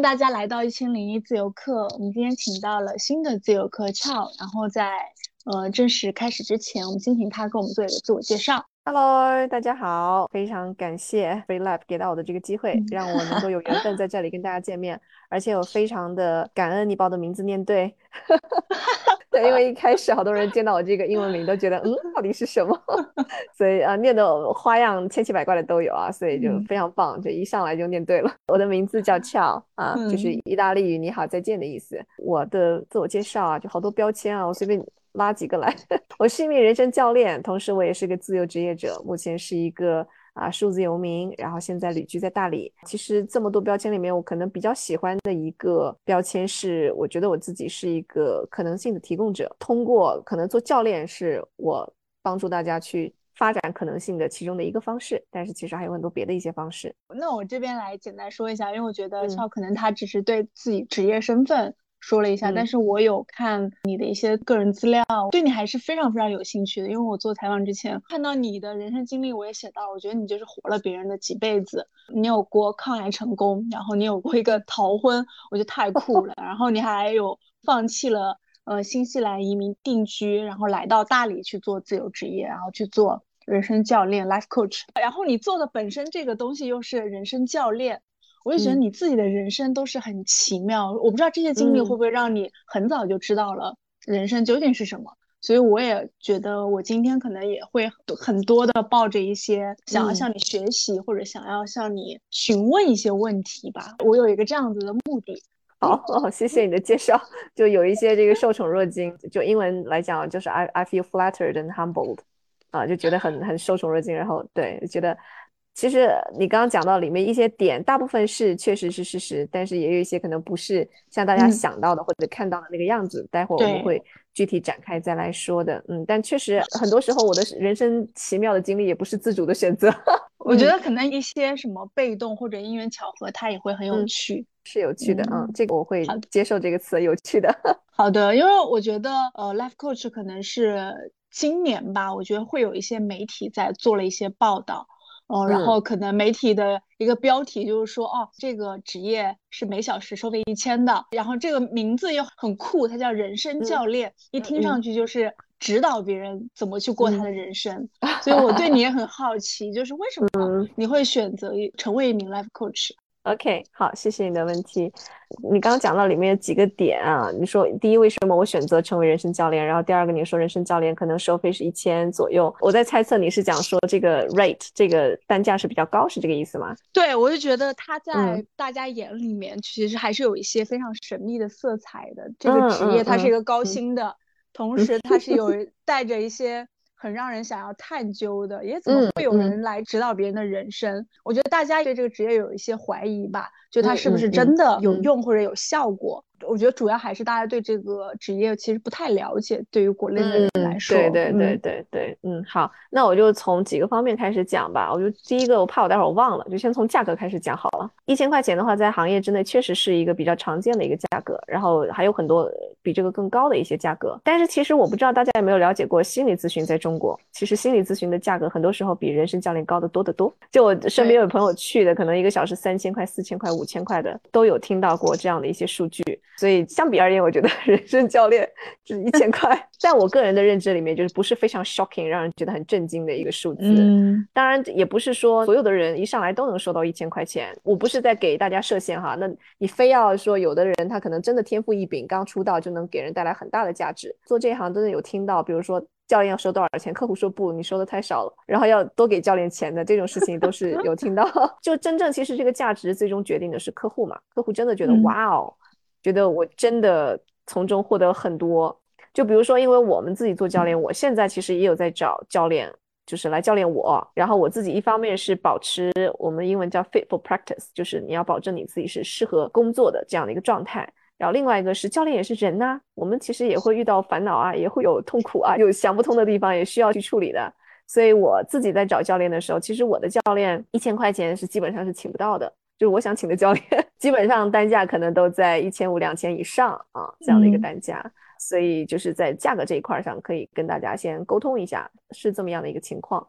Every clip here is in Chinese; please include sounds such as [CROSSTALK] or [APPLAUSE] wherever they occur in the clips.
迎大家来到一千零一自由课。我们今天请到了新的自由课翘，然后在呃正式开始之前，我们先请他给我们做一个自我介绍。Hello，大家好，非常感谢 Free Lab 给到我的这个机会，让我能够有缘分在这里跟大家见面，而且我非常的感恩你把我的名字念对。[LAUGHS] [LAUGHS] 对，因为一开始好多人见到我这个英文名都觉得，嗯，到底是什么？[LAUGHS] 所以啊，念的花样千奇百怪的都有啊，所以就非常棒，就一上来就念对了。[LAUGHS] 我的名字叫俏啊，就是意大利语“你好，再见”的意思。我的自我介绍啊，就好多标签啊，我随便拉几个来。我是一名人生教练，同时我也是个自由职业者，目前是一个。啊，数字游民，然后现在旅居在大理。其实这么多标签里面，我可能比较喜欢的一个标签是，我觉得我自己是一个可能性的提供者。通过可能做教练，是我帮助大家去发展可能性的其中的一个方式。但是其实还有很多别的一些方式。那我这边来简单说一下，因为我觉得俏可能他只是对自己职业身份。说了一下，但是我有看你的一些个人资料，对你还是非常非常有兴趣的。因为我做采访之前看到你的人生经历，我也写到，我觉得你就是活了别人的几辈子。你有过抗癌成功，然后你有过一个逃婚，我觉得太酷了。[LAUGHS] 然后你还有放弃了呃新西兰移民定居，然后来到大理去做自由职业，然后去做人生教练 life coach。然后你做的本身这个东西又是人生教练。我就觉得你自己的人生都是很奇妙，我不知道这些经历会不会让你很早就知道了人生究竟是什么。所以我也觉得我今天可能也会很多的抱着一些想要向你学习或者想要向你询问一些问题吧。我有一个这样子的目的。好，谢谢你的介绍，就有一些这个受宠若惊，就英文来讲就是 I I feel flattered and humbled，啊，就觉得很很受宠若惊，然后对，觉得。其实你刚刚讲到里面一些点，大部分是确实是事实，但是也有一些可能不是像大家想到的或者看到的那个样子。待会儿我们会具体展开再来说的。嗯，但确实很 [LAUGHS] 多时候我的人生奇妙的经历也不是自主的选择。[LAUGHS] 我觉得可能一些什么被动或者因缘巧合，它也会很有趣，是有趣的。嗯，这个我会接受这个词，有趣的。[LAUGHS] 好的，因为我觉得呃，life coach 可能是今年吧，我觉得会有一些媒体在做了一些报道。哦，然后可能媒体的一个标题就是说，哦，这个职业是每小时收费一千的，然后这个名字又很酷，它叫人生教练，一听上去就是指导别人怎么去过他的人生，[LAUGHS] 所以我对你也很好奇，就是为什么你会选择成为一名 life coach？OK，好，谢谢你的问题。你刚刚讲到里面有几个点啊？你说第一，为什么我选择成为人生教练？然后第二个，你说人生教练可能收费是一千左右。我在猜测你是讲说这个 rate 这个单价是比较高，是这个意思吗？对，我就觉得他在大家眼里面其实还是有一些非常神秘的色彩的。这个职业它是一个高薪的，同时它是有带着一些。很让人想要探究的，也怎么会有人来指导别人的人生？我觉得大家对这个职业有一些怀疑吧，就它是不是真的有用或者有效果？我觉得主要还是大家对这个职业其实不太了解，对于国内的人来说。对对对对对，嗯，好，那我就从几个方面开始讲吧。我就第一个，我怕我待会儿忘了，就先从价格开始讲好了。一千块钱的话，在行业之内确实是一个比较常见的一个价格，然后还有很多比这个更高的一些价格。但是其实我不知道大家有没有了解过心理咨询在中国，其实心理咨询的价格很多时候比人生教练高得多得多。就我身边有朋友去的，可能一个小时三千块、四千块、五千块的都有听到过这样的一些数据。所以相比而言，我觉得 [LAUGHS] 人生教练就是一千块，在我个人的认知里面，就是不是非常 shocking，让人觉得很震惊的一个数字。嗯，当然也不是说所有的人一上来都能收到一千块钱。我不是在给大家设限哈，那你非要说有的人他可能真的天赋异禀，刚出道就能给人带来很大的价值。做这行真的有听到，比如说教练要收多少钱，客户说不，你收的太少了，然后要多给教练钱的这种事情都是有听到。[LAUGHS] 就真正其实这个价值最终决定的是客户嘛，客户真的觉得哇哦。觉得我真的从中获得很多，就比如说，因为我们自己做教练，我现在其实也有在找教练，就是来教练我。然后我自己一方面是保持我们英文叫 fit for practice，就是你要保证你自己是适合工作的这样的一个状态。然后另外一个是教练也是人呐，我们其实也会遇到烦恼啊，也会有痛苦啊，有想不通的地方也需要去处理的。所以我自己在找教练的时候，其实我的教练一千块钱是基本上是请不到的。就是我想请的教练，基本上单价可能都在一千五两千以上啊，这样的一个单价。所以就是在价格这一块上，可以跟大家先沟通一下，是这么样的一个情况。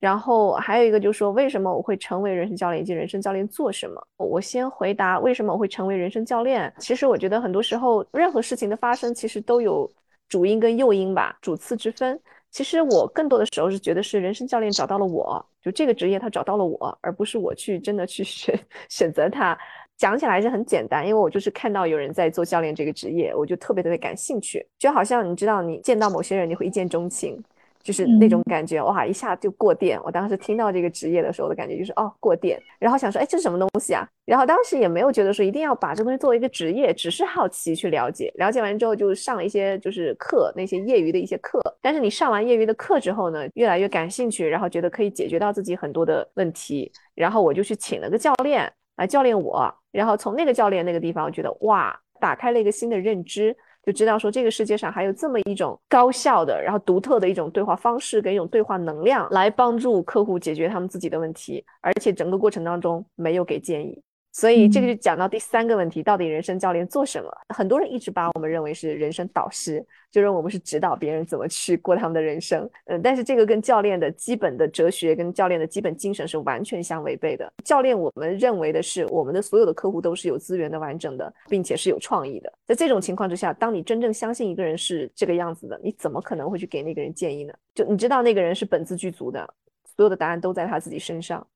然后还有一个就是说，为什么我会成为人生教练，以及人生教练做什么？我先回答为什么我会成为人生教练。其实我觉得很多时候，任何事情的发生其实都有主因跟诱因吧，主次之分。其实我更多的时候是觉得是人生教练找到了我，就这个职业他找到了我，而不是我去真的去 [LAUGHS] 选选择他。讲起来是很简单，因为我就是看到有人在做教练这个职业，我就特别特别感兴趣，就好像你知道，你见到某些人你会一见钟情。就是那种感觉，哇，一下就过电。我当时听到这个职业的时候的感觉就是，哦，过电。然后想说，哎，这是什么东西啊？然后当时也没有觉得说一定要把这东西作为一个职业，只是好奇去了解。了解完之后就上了一些就是课，那些业余的一些课。但是你上完业余的课之后呢，越来越感兴趣，然后觉得可以解决到自己很多的问题。然后我就去请了个教练啊教练我。然后从那个教练那个地方，我觉得哇，打开了一个新的认知。就知道说这个世界上还有这么一种高效的，然后独特的一种对话方式跟一种对话能量，来帮助客户解决他们自己的问题，而且整个过程当中没有给建议。所以这个就讲到第三个问题，到底人生教练做什么？很多人一直把我们认为是人生导师，就认为我们是指导别人怎么去过他们的人生。嗯，但是这个跟教练的基本的哲学跟教练的基本精神是完全相违背的。教练我们认为的是，我们的所有的客户都是有资源的、完整的，并且是有创意的。在这种情况之下，当你真正相信一个人是这个样子的，你怎么可能会去给那个人建议呢？就你知道那个人是本自具足的，所有的答案都在他自己身上。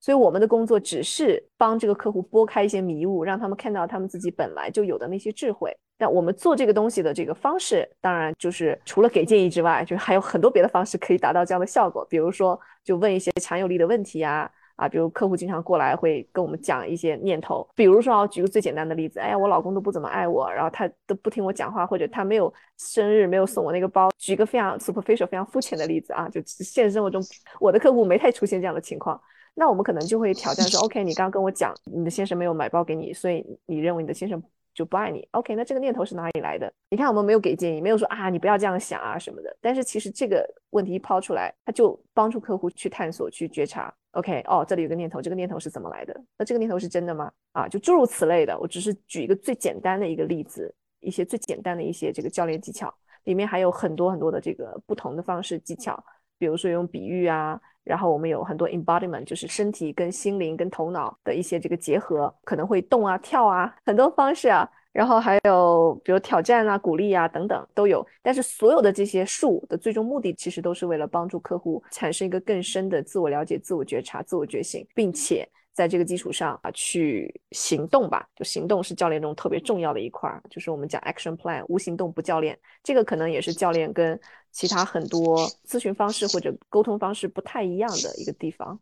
所以我们的工作只是帮这个客户拨开一些迷雾，让他们看到他们自己本来就有的那些智慧。但我们做这个东西的这个方式，当然就是除了给建议之外，就还有很多别的方式可以达到这样的效果。比如说，就问一些强有力的问题呀，啊，比如客户经常过来会跟我们讲一些念头。比如说，啊，举个最简单的例子，哎呀，我老公都不怎么爱我，然后他都不听我讲话，或者他没有生日没有送我那个包。举个非常 superficial、非常肤浅的例子啊，就现实生活中我的客户没太出现这样的情况。那我们可能就会挑战说，OK，你刚刚跟我讲你的先生没有买包给你，所以你认为你的先生就不爱你。OK，那这个念头是哪里来的？你看我们没有给建议，没有说啊你不要这样想啊什么的。但是其实这个问题一抛出来，他就帮助客户去探索、去觉察。OK，哦，这里有个念头，这个念头是怎么来的？那这个念头是真的吗？啊，就诸如此类的。我只是举一个最简单的一个例子，一些最简单的一些这个教练技巧，里面还有很多很多的这个不同的方式技巧，比如说用比喻啊。然后我们有很多 embodiment，就是身体跟心灵跟头脑的一些这个结合，可能会动啊、跳啊，很多方式啊。然后还有比如挑战啊、鼓励啊等等都有。但是所有的这些术的最终目的，其实都是为了帮助客户产生一个更深的自我了解、自我觉察、自我觉醒，并且。在这个基础上啊，去行动吧。就行动是教练中特别重要的一块儿，就是我们讲 action plan，无行动不教练。这个可能也是教练跟其他很多咨询方式或者沟通方式不太一样的一个地方。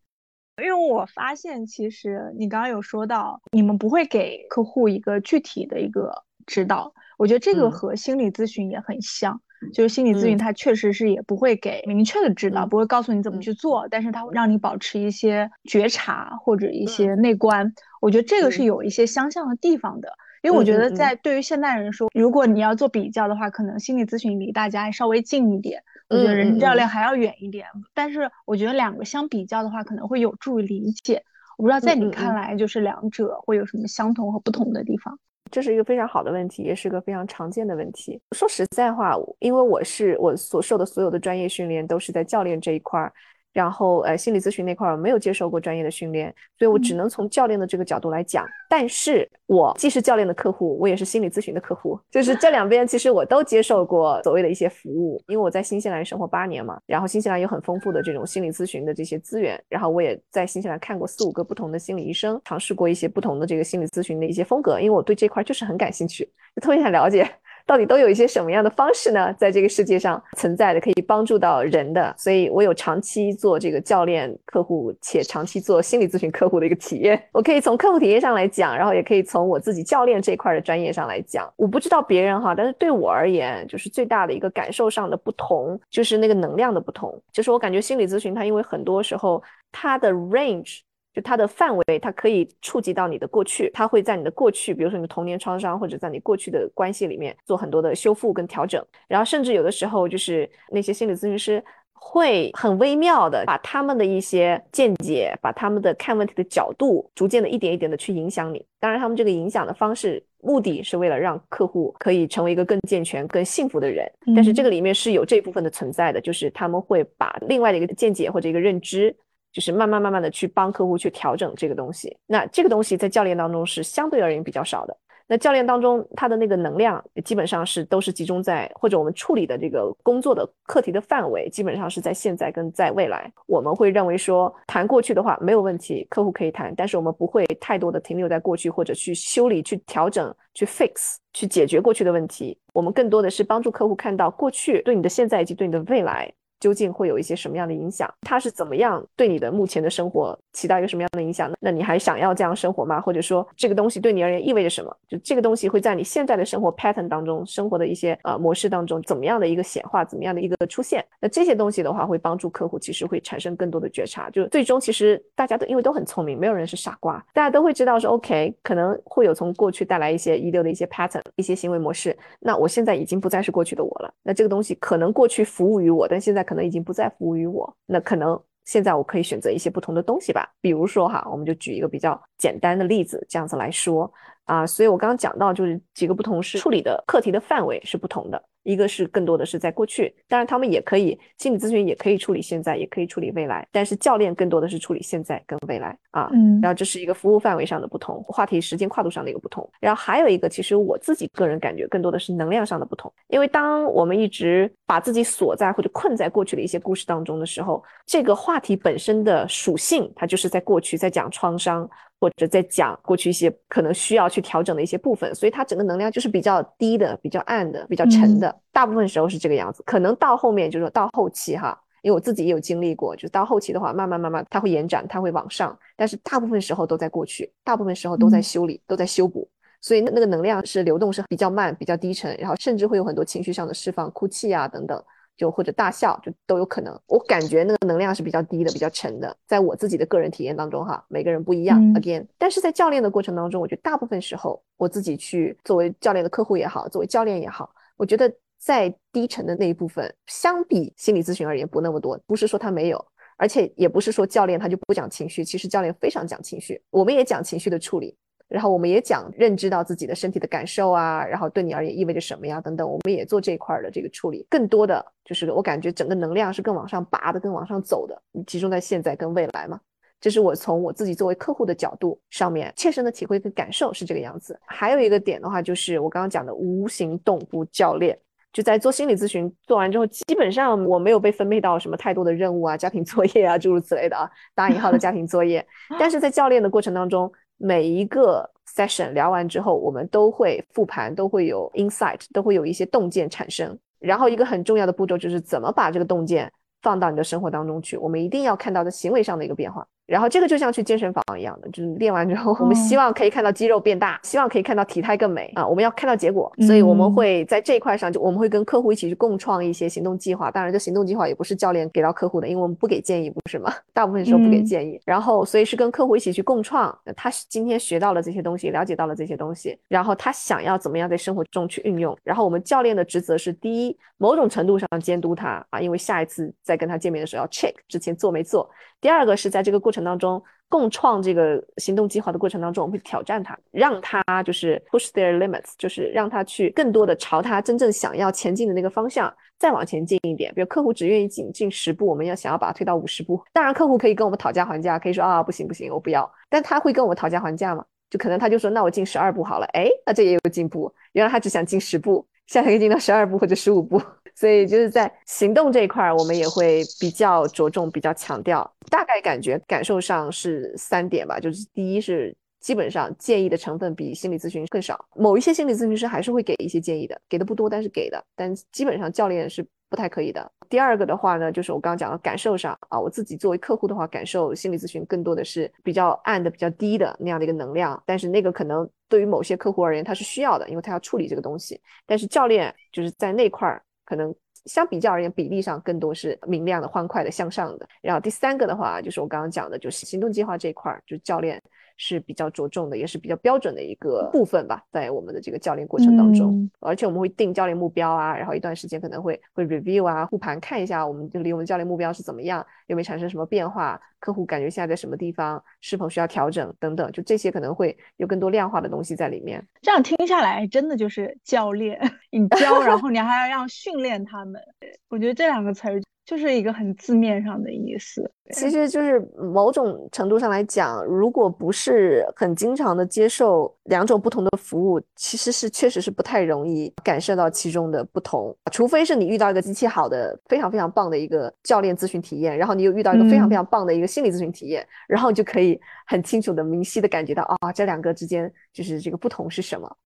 因为我发现，其实你刚刚有说到，你们不会给客户一个具体的一个指导，我觉得这个和心理咨询也很像。就是心理咨询，它确实是也不会给明确的指导，不会告诉你怎么去做，但是它会让你保持一些觉察或者一些内观。我觉得这个是有一些相像的地方的，因为我觉得在对于现代人说，如果你要做比较的话，可能心理咨询离大家稍微近一点，我觉得人教练还要远一点。但是我觉得两个相比较的话，可能会有助于理解。我不知道在你看来，就是两者会有什么相同和不同的地方。这是一个非常好的问题，也是个非常常见的问题。说实在话，因为我是我所受的所有的专业训练都是在教练这一块儿。然后，呃，心理咨询那块儿没有接受过专业的训练，所以我只能从教练的这个角度来讲。但是我既是教练的客户，我也是心理咨询的客户，就是这两边其实我都接受过所谓的一些服务。因为我在新西兰生活八年嘛，然后新西兰有很丰富的这种心理咨询的这些资源，然后我也在新西兰看过四五个不同的心理医生，尝试过一些不同的这个心理咨询的一些风格，因为我对这块就是很感兴趣，就特别想了解。到底都有一些什么样的方式呢？在这个世界上存在的可以帮助到人的，所以我有长期做这个教练客户，且长期做心理咨询客户的一个体验。我可以从客户体验上来讲，然后也可以从我自己教练这一块的专业上来讲。我不知道别人哈，但是对我而言，就是最大的一个感受上的不同，就是那个能量的不同。就是我感觉心理咨询它因为很多时候它的 range。就它的范围，它可以触及到你的过去，它会在你的过去，比如说你的童年创伤，或者在你过去的关系里面做很多的修复跟调整。然后甚至有的时候，就是那些心理咨询师会很微妙的把他们的一些见解，把他们的看问题的角度，逐渐的一点一点的去影响你。当然，他们这个影响的方式目的是为了让客户可以成为一个更健全、更幸福的人。但是这个里面是有这部分的存在的，就是他们会把另外的一个见解或者一个认知，就是慢慢慢慢的去帮客户去调整这个东西。那这个东西在教练当中是相对而言比较少的。那教练当中，他的那个能量基本上是都是集中在，或者我们处理的这个工作的课题的范围，基本上是在现在跟在未来。我们会认为说，谈过去的话没有问题，客户可以谈，但是我们不会太多的停留在过去，或者去修理、去调整、去 fix、去解决过去的问题。我们更多的是帮助客户看到过去对你的现在以及对你的未来。究竟会有一些什么样的影响？它是怎么样对你的目前的生活起到一个什么样的影响呢？那你还想要这样生活吗？或者说这个东西对你而言意味着什么？就这个东西会在你现在的生活 pattern 当中，生活的一些呃模式当中，怎么样的一个显化，怎么样的一个出现？那这些东西的话，会帮助客户其实会产生更多的觉察。就最终其实大家都因为都很聪明，没有人是傻瓜，大家都会知道说 OK，可能会有从过去带来一些遗留的一些 pattern，一些行为模式。那我现在已经不再是过去的我了。那这个东西可能过去服务于我，但现在可能能已经不再。服务于我，那可能现在我可以选择一些不同的东西吧。比如说哈，我们就举一个比较简单的例子，这样子来说啊。所以我刚刚讲到，就是几个不同是处理的课题的范围是不同的。一个是更多的是在过去，当然他们也可以心理咨询也可以处理现在，也可以处理未来，但是教练更多的是处理现在跟未来啊。嗯，然后这是一个服务范围上的不同，话题时间跨度上的一个不同。然后还有一个，其实我自己个人感觉更多的是能量上的不同，因为当我们一直把自己锁在或者困在过去的一些故事当中的时候，这个话题本身的属性，它就是在过去在讲创伤。或者在讲过去一些可能需要去调整的一些部分，所以它整个能量就是比较低的、比较暗的、比较沉的。大部分时候是这个样子，可能到后面就是说到后期哈，因为我自己也有经历过，就到后期的话，慢慢慢慢它会延展，它会往上，但是大部分时候都在过去，大部分时候都在修理，都在修补，所以那那个能量是流动是比较慢、比较低沉，然后甚至会有很多情绪上的释放、哭泣啊等等。就或者大笑，就都有可能。我感觉那个能量是比较低的，比较沉的。在我自己的个人体验当中，哈，每个人不一样。Again，但是在教练的过程当中，我觉得大部分时候，我自己去作为教练的客户也好，作为教练也好，我觉得在低沉的那一部分，相比心理咨询而言不那么多。不是说他没有，而且也不是说教练他就不讲情绪。其实教练非常讲情绪，我们也讲情绪的处理。然后我们也讲认知到自己的身体的感受啊，然后对你而言意味着什么呀等等，我们也做这一块的这个处理。更多的就是我感觉整个能量是更往上拔的，更往上走的，你集中在现在跟未来嘛。这是我从我自己作为客户的角度上面切身的体会跟感受是这个样子。还有一个点的话，就是我刚刚讲的无形动物教练，就在做心理咨询做完之后，基本上我没有被分配到什么太多的任务啊、家庭作业啊诸如此类的啊，打引号的家庭作业。但是在教练的过程当中。每一个 session 聊完之后，我们都会复盘，都会有 insight，都会有一些洞见产生。然后一个很重要的步骤就是怎么把这个洞见放到你的生活当中去。我们一定要看到的行为上的一个变化。然后这个就像去健身房一样的，就是练完之后，我们希望可以看到肌肉变大，希望可以看到体态更美啊。我们要看到结果，所以我们会在这一块上，就我们会跟客户一起去共创一些行动计划。当然，这行动计划也不是教练给到客户的，因为我们不给建议，不是吗？[LAUGHS] 大部分时候不给建议。然后，所以是跟客户一起去共创。他今天学到了这些东西，了解到了这些东西，然后他想要怎么样在生活中去运用。然后我们教练的职责是：第一，某种程度上监督他啊，因为下一次再跟他见面的时候要 check 之前做没做。第二个是在这个过程当中。共创这个行动计划的过程当中，我们会挑战他，让他就是 push their limits，就是让他去更多的朝他真正想要前进的那个方向再往前进一点。比如客户只愿意进进十步，我们要想要把他推到五十步。当然，客户可以跟我们讨价还价，可以说啊不行不行，我不要。但他会跟我们讨价还价吗？就可能他就说那我进十二步好了。哎，那这也有进步。原来他只想进十步，现在可以进到十二步或者十五步。所以就是在行动这一块，我们也会比较着重、比较强调。大概感觉感受上是三点吧，就是第一是基本上建议的成分比心理咨询更少，某一些心理咨询师还是会给一些建议的，给的不多，但是给的。但基本上教练是不太可以的。第二个的话呢，就是我刚刚讲的感受上啊，我自己作为客户的话，感受心理咨询更多的是比较暗的、比较低的那样的一个能量，但是那个可能对于某些客户而言，他是需要的，因为他要处理这个东西。但是教练就是在那块儿。可能相比较而言，比例上更多是明亮的、欢快的、向上的。然后第三个的话，就是我刚刚讲的，就是行动计划这一块儿，就是教练是比较着重的，也是比较标准的一个部分吧，在我们的这个教练过程当中，而且我们会定教练目标啊，然后一段时间可能会会 review 啊，复盘看一下我们就离我们教练目标是怎么样，有没有产生什么变化，客户感觉现在在什么地方，是否需要调整等等，就这些可能会有更多量化的东西在里面。这样听下来，真的就是教练，[LAUGHS] 你教，然后你还要让训练他们，我觉得这两个词儿。就是一个很字面上的意思，其实就是某种程度上来讲，如果不是很经常的接受两种不同的服务，其实是确实是不太容易感受到其中的不同。除非是你遇到一个机器好的、非常非常棒的一个教练咨询体验，然后你又遇到一个非常非常棒的一个心理咨询体验，然后就可以很清楚的、明晰的感觉到啊，这两个之间就是这个不同是什么。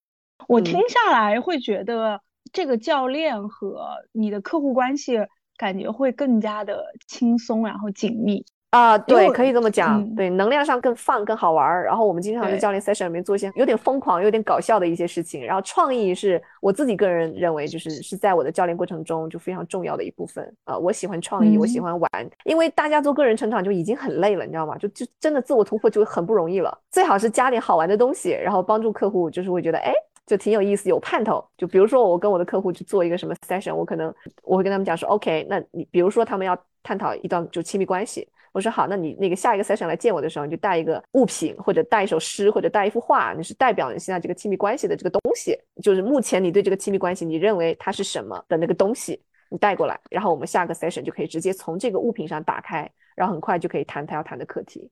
我听下来会觉得，这个教练和你的客户关系。感觉会更加的轻松，然后紧密啊，对，可以这么讲，对，能量上更放更好玩儿。然后我们经常在教练 session 里面做一些有点疯狂、有点搞笑的一些事情。然后创意是我自己个人认为，就是是在我的教练过程中就非常重要的一部分啊。我喜欢创意，我喜欢玩，因为大家做个人成长就已经很累了，你知道吗？就就真的自我突破就很不容易了。最好是加点好玩的东西，然后帮助客户，就是会觉得哎。就挺有意思，有盼头。就比如说，我跟我的客户去做一个什么 session，我可能我会跟他们讲说，OK，那你比如说他们要探讨一段就亲密关系，我说好，那你那个下一个 session 来见我的时候，你就带一个物品，或者带一首诗，或者带一幅画，你是代表你现在这个亲密关系的这个东西，就是目前你对这个亲密关系你认为它是什么的那个东西，你带过来，然后我们下个 session 就可以直接从这个物品上打开，然后很快就可以谈他要谈的课题。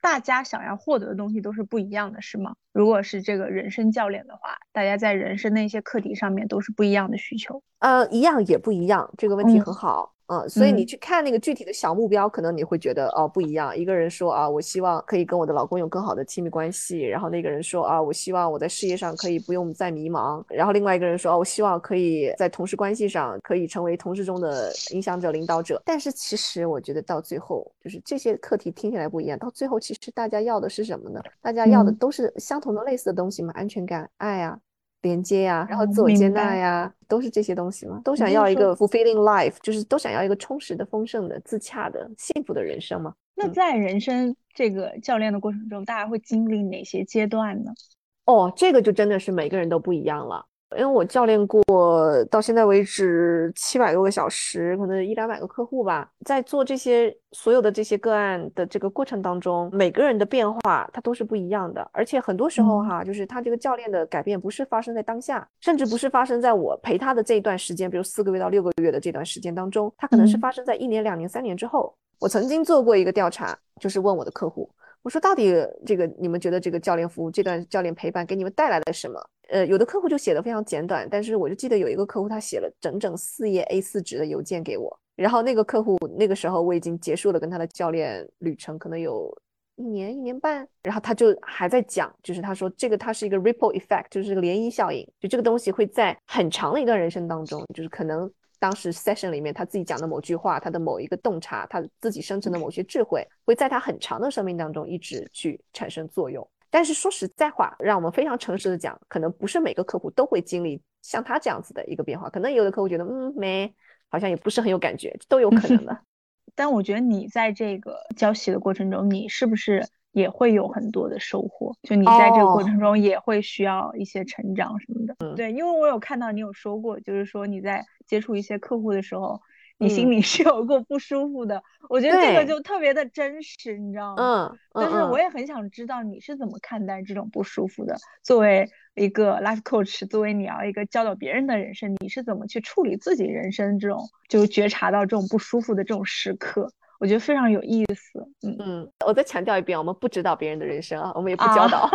大家想要获得的东西都是不一样的，是吗？如果是这个人生教练的话，大家在人生的一些课题上面都是不一样的需求。呃，一样也不一样，这个问题很好。嗯，所以你去看那个具体的小目标，可能你会觉得哦不一样。一个人说啊，我希望可以跟我的老公有更好的亲密关系，然后那个人说啊，我希望我在事业上可以不用再迷茫，然后另外一个人说啊，我希望可以在同事关系上可以成为同事中的影响者、领导者。但是其实我觉得到最后，就是这些课题听起来不一样，到最后其实大家要的是什么呢？大家要的都是相同的、类似的东西嘛，安全感、爱啊。连接呀，然后自我接纳呀，都是这些东西嘛，都想要一个 fulfilling life，就是都想要一个充实的、丰盛的、自洽的、幸福的人生嘛。那在人生这个教练的过程中，大家会经历哪些阶段呢？哦，这个就真的是每个人都不一样了。因为我教练过到现在为止七百多个小时，可能一两百个客户吧，在做这些所有的这些个案的这个过程当中，每个人的变化它都是不一样的，而且很多时候哈，就是他这个教练的改变不是发生在当下，甚至不是发生在我陪他的这一段时间，比如四个月到六个月的这段时间当中，他可能是发生在一年、两年、三年之后。我曾经做过一个调查，就是问我的客户。我说，到底这个你们觉得这个教练服务这段教练陪伴给你们带来了什么？呃，有的客户就写的非常简短，但是我就记得有一个客户他写了整整四页 A4 纸的邮件给我，然后那个客户那个时候我已经结束了跟他的教练旅程，可能有一年一年半，然后他就还在讲，就是他说这个它是一个 ripple effect，就是个涟漪效应，就这个东西会在很长的一段人生当中，就是可能。当时 session 里面他自己讲的某句话，他的某一个洞察，他自己生成的某些智慧，会在他很长的生命当中一直去产生作用。但是说实在话，让我们非常诚实的讲，可能不是每个客户都会经历像他这样子的一个变化。可能有的客户觉得，嗯，没，好像也不是很有感觉，都有可能的。[LAUGHS] 但我觉得你在这个教习的过程中，你是不是？也会有很多的收获，就你在这个过程中也会需要一些成长什么的。对，因为我有看到你有说过，就是说你在接触一些客户的时候，你心里 [LAUGHS] 是有过不舒服的。我觉得这个就特别的真实，你知道吗？嗯。但是我也很想知道你是怎么看待这种不舒服的。作为一个 life coach，作为你要一个教导别人的人生，你是怎么去处理自己人生这种就觉察到这种不舒服的这种时刻？我觉得非常有意思，嗯嗯，我再强调一遍，我们不指导别人的人生啊，我们也不教导，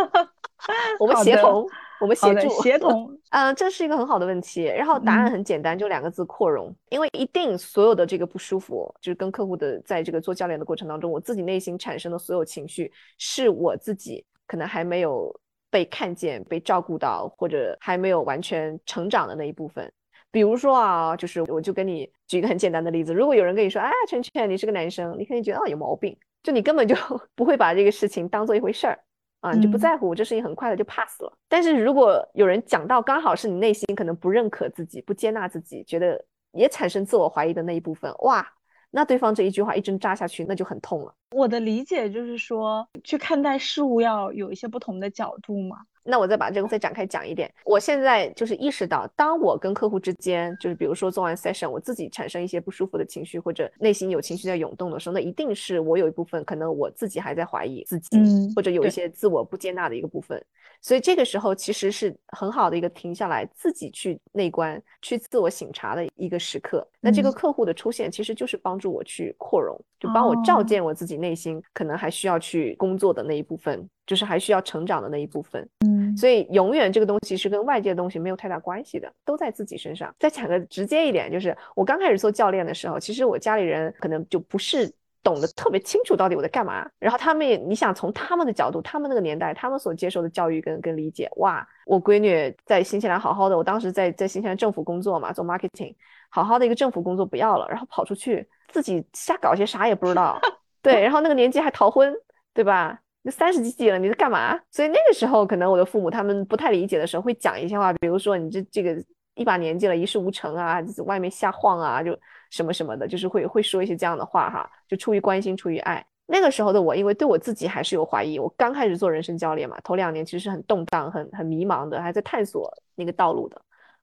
[LAUGHS] 我们协同，我们协助，协同，嗯，这是一个很好的问题。然后答案很简单，就两个字：扩容。因为一定所有的这个不舒服，就是跟客户的在这个做教练的过程当中，我自己内心产生的所有情绪，是我自己可能还没有被看见、被照顾到，或者还没有完全成长的那一部分。比如说啊，就是我就跟你举一个很简单的例子，如果有人跟你说，哎，圈圈，你是个男生，你肯定觉得哦有毛病，就你根本就 [LAUGHS] 不会把这个事情当做一回事儿啊，你就不在乎，这事情很快的就 pass 了。但是如果有人讲到刚好是你内心可能不认可自己、不接纳自己，觉得也产生自我怀疑的那一部分，哇，那对方这一句话一针扎下去，那就很痛了。我的理解就是说，去看待事物要有一些不同的角度嘛。那我再把这个再展开讲一点。我现在就是意识到，当我跟客户之间，就是比如说做完 session，我自己产生一些不舒服的情绪，或者内心有情绪在涌动的时候，那一定是我有一部分可能我自己还在怀疑自己，或者有一些自我不接纳的一个部分。所以这个时候其实是很好的一个停下来，自己去内观、去自我醒察的一个时刻。那这个客户的出现，其实就是帮助我去扩容，就帮我照见我自己内心可能还需要去工作的那一部分，就是还需要成长的那一部分。嗯，所以永远这个东西是跟外界的东西没有太大关系的，都在自己身上。再讲个直接一点，就是我刚开始做教练的时候，其实我家里人可能就不是。懂得特别清楚到底我在干嘛，然后他们也，你想从他们的角度，他们那个年代，他们所接受的教育跟跟理解，哇，我闺女在新西兰好好的，我当时在在新西兰政府工作嘛，做 marketing，好好的一个政府工作不要了，然后跑出去自己瞎搞些啥也不知道，[LAUGHS] 对，然后那个年纪还逃婚，对吧？那三十几几了，你在干嘛？所以那个时候可能我的父母他们不太理解的时候，会讲一些话，比如说你这这个一把年纪了，一事无成啊，外面瞎晃啊，就。什么什么的，就是会会说一些这样的话哈，就出于关心，出于爱。那个时候的我，因为对我自己还是有怀疑，我刚开始做人生教练嘛，头两年其实是很动荡、很很迷茫的，还在探索那个道路的。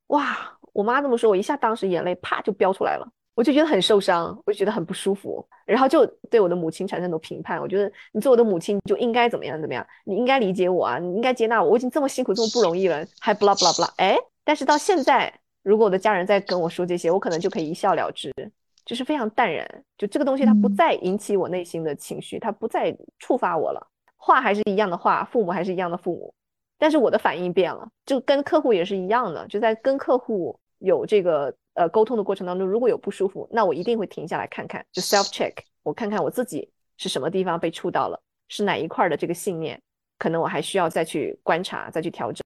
哇，我妈这么说，我一下当时眼泪啪就飙出来了，我就觉得很受伤，我就觉得很不舒服，然后就对我的母亲产生很多评判。我觉得你做我的母亲就应该怎么样怎么样，你应该理解我啊，你应该接纳我，我已经这么辛苦这么不容易了，还不啦不啦不啦。哎，但是到现在。如果我的家人在跟我说这些，我可能就可以一笑了之，就是非常淡然。就这个东西，它不再引起我内心的情绪，它不再触发我了。话还是一样的话，父母还是一样的父母，但是我的反应变了。就跟客户也是一样的，就在跟客户有这个呃沟通的过程当中，如果有不舒服，那我一定会停下来看看，就 self check，我看看我自己是什么地方被触到了，是哪一块的这个信念，可能我还需要再去观察，再去调整。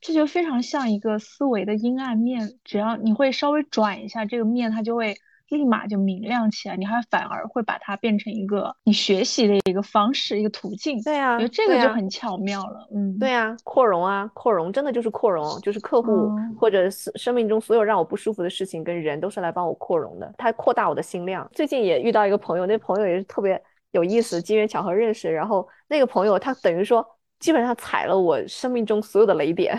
这就非常像一个思维的阴暗面，只要你会稍微转一下这个面，它就会立马就明亮起来。你还反而会把它变成一个你学习的一个方式、一个途径。对啊，我觉得这个就很巧妙了。嗯，对啊，扩容啊，扩容真的就是扩容，就是客户或者是生命中所有让我不舒服的事情跟人，都是来帮我扩容的。它扩大我的心量。最近也遇到一个朋友，那朋友也是特别有意思，机缘巧合认识。然后那个朋友他等于说。基本上踩了我生命中所有的雷点，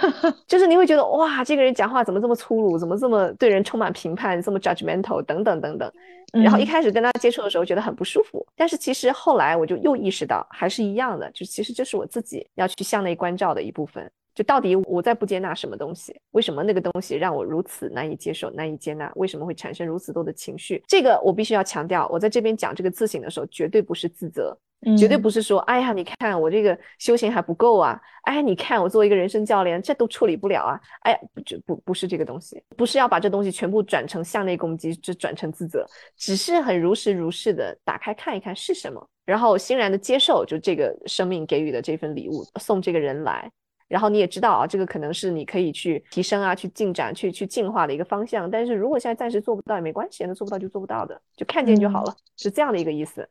[LAUGHS] 就是你会觉得哇，这个人讲话怎么这么粗鲁，怎么这么对人充满评判，这么 judgmental 等等等等。然后一开始跟他接触的时候觉得很不舒服，但是其实后来我就又意识到还是一样的，就其实就是我自己要去向内关照的一部分。就到底我在不接纳什么东西？为什么那个东西让我如此难以接受、难以接纳？为什么会产生如此多的情绪？这个我必须要强调，我在这边讲这个自省的时候，绝对不是自责。绝对不是说，哎呀，你看我这个修行还不够啊，哎，你看我作为一个人生教练，这都处理不了啊，哎，不不不是这个东西，不是要把这东西全部转成向内攻击，就转成自责，只是很如实如是的打开看一看是什么，然后欣然的接受，就这个生命给予的这份礼物，送这个人来，然后你也知道啊，这个可能是你可以去提升啊，去进展，去去进化的一个方向，但是如果现在暂时做不到也没关系，那做不到就做不到的，就看见就好了，是这样的一个意思。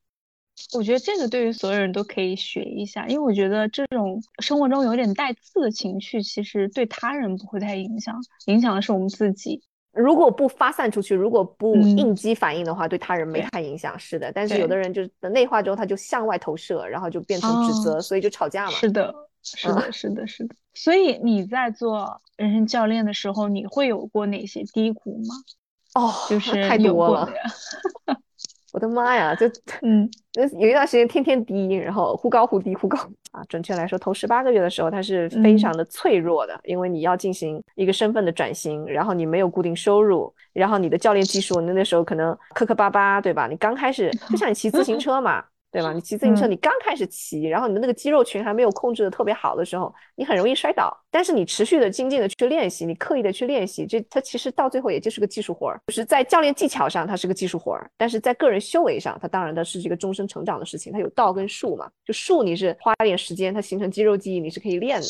我觉得这个对于所有人都可以学一下，因为我觉得这种生活中有点带刺的情绪，其实对他人不会太影响，影响的是我们自己。如果不发散出去，如果不应激反应的话，对他人没太影响。是的，但是有的人就是内化之后，他就向外投射，然后就变成指责，所以就吵架嘛。是的，是的，是的，是的。所以你在做人生教练的时候，你会有过哪些低谷吗？哦，就是太多了。[LAUGHS] 我的妈呀，就嗯，[LAUGHS] 有一段时间天天低，然后忽高忽低，忽高啊。准确来说，头十八个月的时候，它是非常的脆弱的，因为你要进行一个身份的转型，然后你没有固定收入，然后你的教练技术，那那时候可能磕磕巴巴，对吧？你刚开始就像你骑自行车嘛。对吧？你骑自行车，你刚开始骑，然后你的那个肌肉群还没有控制的特别好的时候，你很容易摔倒。但是你持续的精进的去练习，你刻意的去练习，这它其实到最后也就是个技术活儿，就是在教练技巧上它是个技术活儿，但是在个人修为上，它当然的是这个终身成长的事情。它有道跟术嘛，就术你是花点时间，它形成肌肉记忆，你是可以练的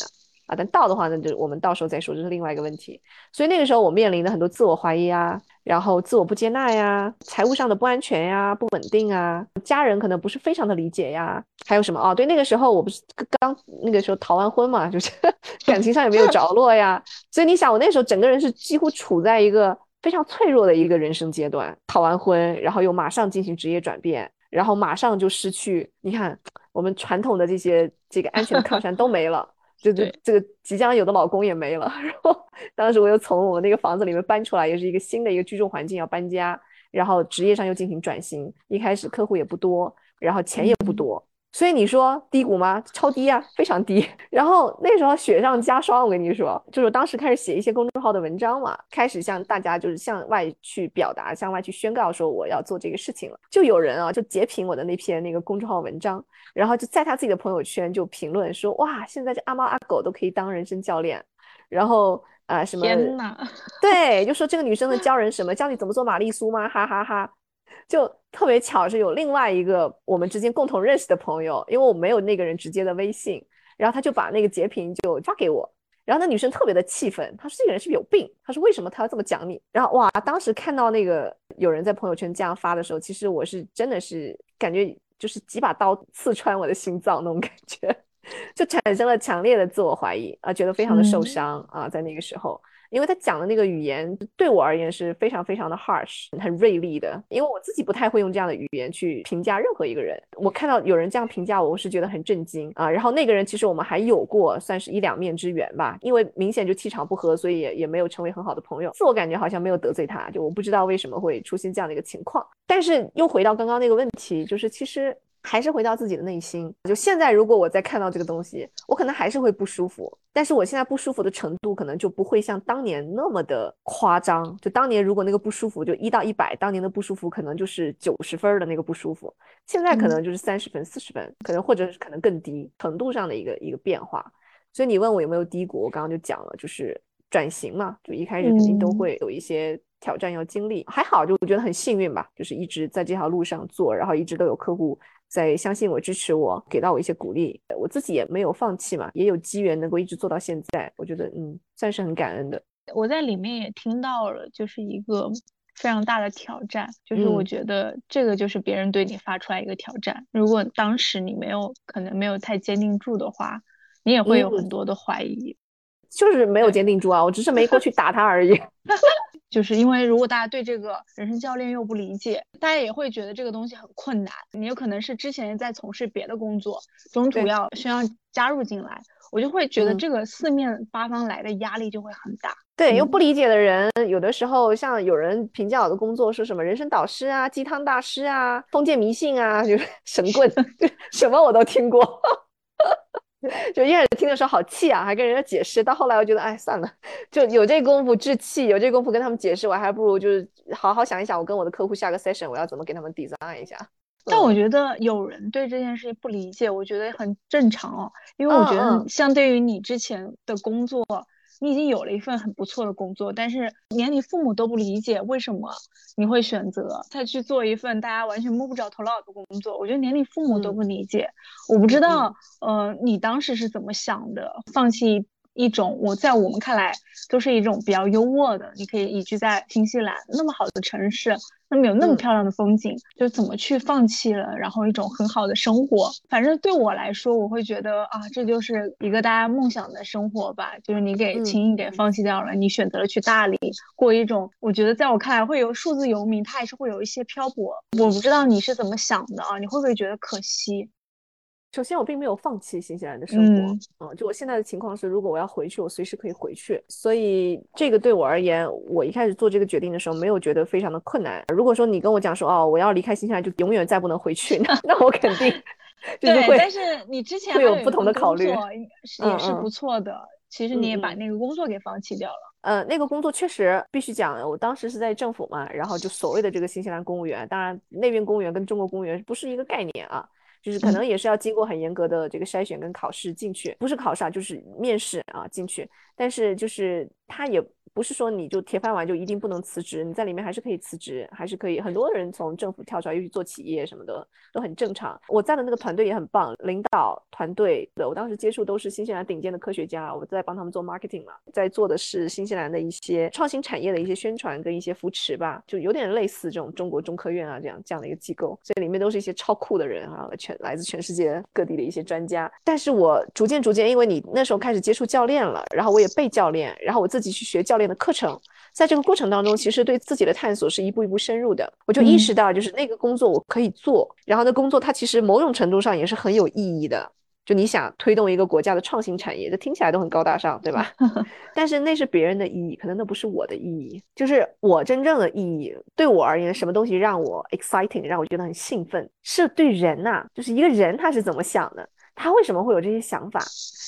啊。但道的话呢，就我们到时候再说，这是另外一个问题。所以那个时候我面临的很多自我怀疑啊。然后自我不接纳呀，财务上的不安全呀，不稳定啊，家人可能不是非常的理解呀，还有什么哦？对，那个时候我不是刚那个时候逃完婚嘛，就是 [LAUGHS] 感情上也没有着落呀，所以你想，我那时候整个人是几乎处在一个非常脆弱的一个人生阶段，逃完婚，然后又马上进行职业转变，然后马上就失去。你看，我们传统的这些这个安全的靠山都没了，就这这个即将有的老公也没了。[LAUGHS] 然后当时我又从我那个房子里面搬出来，也是一个新的一个居住环境，要搬家，然后职业上又进行转型，一开始客户也不多，然后钱也不多。所以你说低谷吗？超低啊，非常低。[LAUGHS] 然后那时候雪上加霜，我跟你说，就是当时开始写一些公众号的文章嘛，开始向大家就是向外去表达，向外去宣告说我要做这个事情了。就有人啊，就截屏我的那篇那个公众号文章，然后就在他自己的朋友圈就评论说，哇，现在这阿猫阿狗都可以当人生教练，然后啊什么，天呐，对，就说这个女生能教人什么？教你怎么做玛丽苏吗？哈哈哈。就特别巧是有另外一个我们之间共同认识的朋友，因为我没有那个人直接的微信，然后他就把那个截屏就发给我，然后那女生特别的气愤，她说这个人是不是有病？她说为什么他要这么讲你？然后哇，当时看到那个有人在朋友圈这样发的时候，其实我是真的是感觉就是几把刀刺穿我的心脏那种感觉，[LAUGHS] 就产生了强烈的自我怀疑啊，觉得非常的受伤啊，在那个时候。因为他讲的那个语言对我而言是非常非常的 harsh，很锐利的。因为我自己不太会用这样的语言去评价任何一个人。我看到有人这样评价我，我是觉得很震惊啊。然后那个人其实我们还有过算是一两面之缘吧，因为明显就气场不合，所以也也没有成为很好的朋友。自我感觉好像没有得罪他，就我不知道为什么会出现这样的一个情况。但是又回到刚刚那个问题，就是其实。还是回到自己的内心。就现在，如果我再看到这个东西，我可能还是会不舒服。但是我现在不舒服的程度，可能就不会像当年那么的夸张。就当年如果那个不舒服就一到一百，当年的不舒服可能就是九十分的那个不舒服，现在可能就是三十分、四十分，可能或者可能更低程度上的一个一个变化。所以你问我有没有低谷，我刚刚就讲了，就是转型嘛，就一开始肯定都会有一些挑战要经历。还好，就我觉得很幸运吧，就是一直在这条路上做，然后一直都有客户。在相信我、支持我、给到我一些鼓励，我自己也没有放弃嘛，也有机缘能够一直做到现在，我觉得嗯，算是很感恩的。我在里面也听到了，就是一个非常大的挑战，就是我觉得这个就是别人对你发出来一个挑战。如果当时你没有可能没有太坚定住的话，你也会有很多的怀疑。就是没有坚定住啊，我只是没过去打他而已。[LAUGHS] 就是因为如果大家对这个人生教练又不理解，大家也会觉得这个东西很困难。你有可能是之前在从事别的工作，中途要需要加入进来，我就会觉得这个四面八方来的压力就会很大。对，又不理解的人，有的时候像有人评价我的工作，说什么人生导师啊、鸡汤大师啊、封建迷信啊，就是 [LAUGHS] 神棍，[LAUGHS] 什么我都听过。[LAUGHS] 就一开始听的时候好气啊，还跟人家解释。到后来我觉得，哎，算了，就有这功夫置气，有这功夫跟他们解释，我还不如就是好好想一想，我跟我的客户下个 session，我要怎么给他们 design 一下。但我觉得有人对这件事情不理解，我觉得很正常哦，因为我觉得相对于你之前的工作。你已经有了一份很不错的工作，但是连你父母都不理解为什么你会选择再去做一份大家完全摸不着头脑的工作。我觉得连你父母都不理解，我不知道，呃，你当时是怎么想的？放弃一种我在我们看来都是一种比较优渥的，你可以移居在新西兰那么好的城市。那么有那么漂亮的风景，就怎么去放弃了？然后一种很好的生活，反正对我来说，我会觉得啊，这就是一个大家梦想的生活吧。就是你给轻易给放弃掉了，你选择了去大理过一种，我觉得在我看来会有数字游民，他还是会有一些漂泊。我不知道你是怎么想的啊？你会不会觉得可惜？首先，我并没有放弃新西兰的生活，嗯，就我现在的情况是，如果我要回去，我随时可以回去。所以，这个对我而言，我一开始做这个决定的时候，没有觉得非常的困难。如果说你跟我讲说，哦，我要离开新西兰，就永远再不能回去，那 [LAUGHS] 那我肯定 [LAUGHS] 就是会。但是你之前会有不同的考虑，也是不错的。其实你也把那个工作给放弃掉了。呃，那个工作确实必须讲，我当时是在政府嘛，然后就所谓的这个新西兰公务员，当然那边公务员跟中国公务员不是一个概念啊。就是可能也是要经过很严格的这个筛选跟考试进去，不是考试啊，就是面试啊进去，但是就是他也。不是说你就铁饭碗就一定不能辞职，你在里面还是可以辞职，还是可以。很多人从政府跳出来又去做企业什么的都很正常。我在的那个团队也很棒，领导团队的我当时接触都是新西兰顶尖的科学家，我在帮他们做 marketing 嘛，在做的是新西兰的一些创新产业的一些宣传跟一些扶持吧，就有点类似这种中国中科院啊这样这样的一个机构，所以里面都是一些超酷的人啊，全来自全世界各地的一些专家。但是我逐渐逐渐，因为你那时候开始接触教练了，然后我也被教练，然后我自己去学教练。的课程，在这个过程当中，其实对自己的探索是一步一步深入的。我就意识到，就是那个工作我可以做，然后那工作它其实某种程度上也是很有意义的。就你想推动一个国家的创新产业，这听起来都很高大上，对吧？[LAUGHS] 但是那是别人的意义，可能那不是我的意义。就是我真正的意义，对我而言，什么东西让我 exciting，让我觉得很兴奋，是对人呐，就是一个人他是怎么想的，他为什么会有这些想法，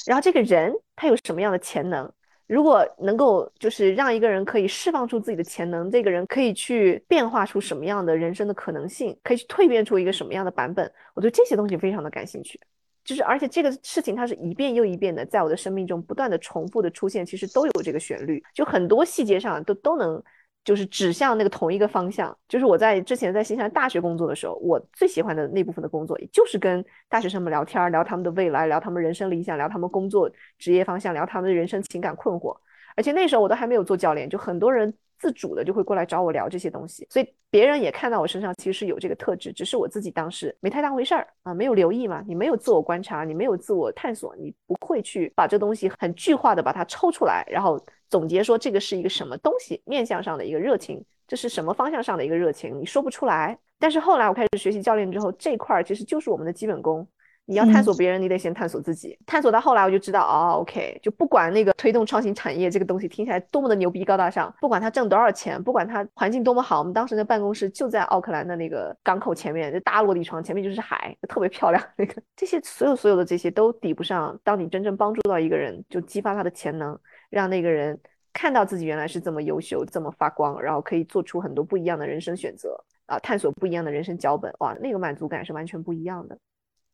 然后这个人他有什么样的潜能。如果能够就是让一个人可以释放出自己的潜能，这个人可以去变化出什么样的人生的可能性，可以去蜕变出一个什么样的版本，我对这些东西非常的感兴趣。就是，而且这个事情它是一遍又一遍的，在我的生命中不断的重复的出现，其实都有这个旋律，就很多细节上都都能，就是指向那个同一个方向。就是我在之前在新西兰大学工作的时候，我最喜欢的那部分的工作，就是跟大学生们聊天，聊他们的未来，聊他们人生理想，聊他们工作职业方向，聊他们的人生情感困惑。而且那时候我都还没有做教练，就很多人。自主的就会过来找我聊这些东西，所以别人也看到我身上其实有这个特质，只是我自己当时没太当回事儿啊，没有留意嘛。你没有自我观察，你没有自我探索，你不会去把这东西很具化的把它抽出来，然后总结说这个是一个什么东西，面向上的一个热情，这是什么方向上的一个热情，你说不出来。但是后来我开始学习教练之后，这块儿其实就是我们的基本功。你要探索别人，你得先探索自己。探索到后来，我就知道，哦，OK，就不管那个推动创新产业这个东西听起来多么的牛逼高大上，不管它挣多少钱，不管它环境多么好，我们当时的办公室就在奥克兰的那个港口前面，就大落地窗前面就是海，特别漂亮。那个这些所有所有的这些都抵不上，当你真正帮助到一个人，就激发他的潜能，让那个人看到自己原来是这么优秀，这么发光，然后可以做出很多不一样的人生选择啊，探索不一样的人生脚本，哇，那个满足感是完全不一样的。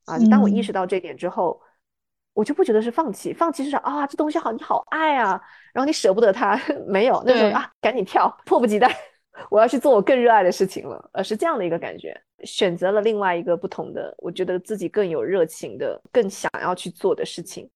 啊！当我意识到这点之后，我就不觉得是放弃，放弃是啊，这东西好，你好爱啊，然后你舍不得它，[LAUGHS] 没有那种啊，赶紧跳，迫不及待，我要去做我更热爱的事情了，呃，是这样的一个感觉，选择了另外一个不同的，我觉得自己更有热情的，更想要去做的事情。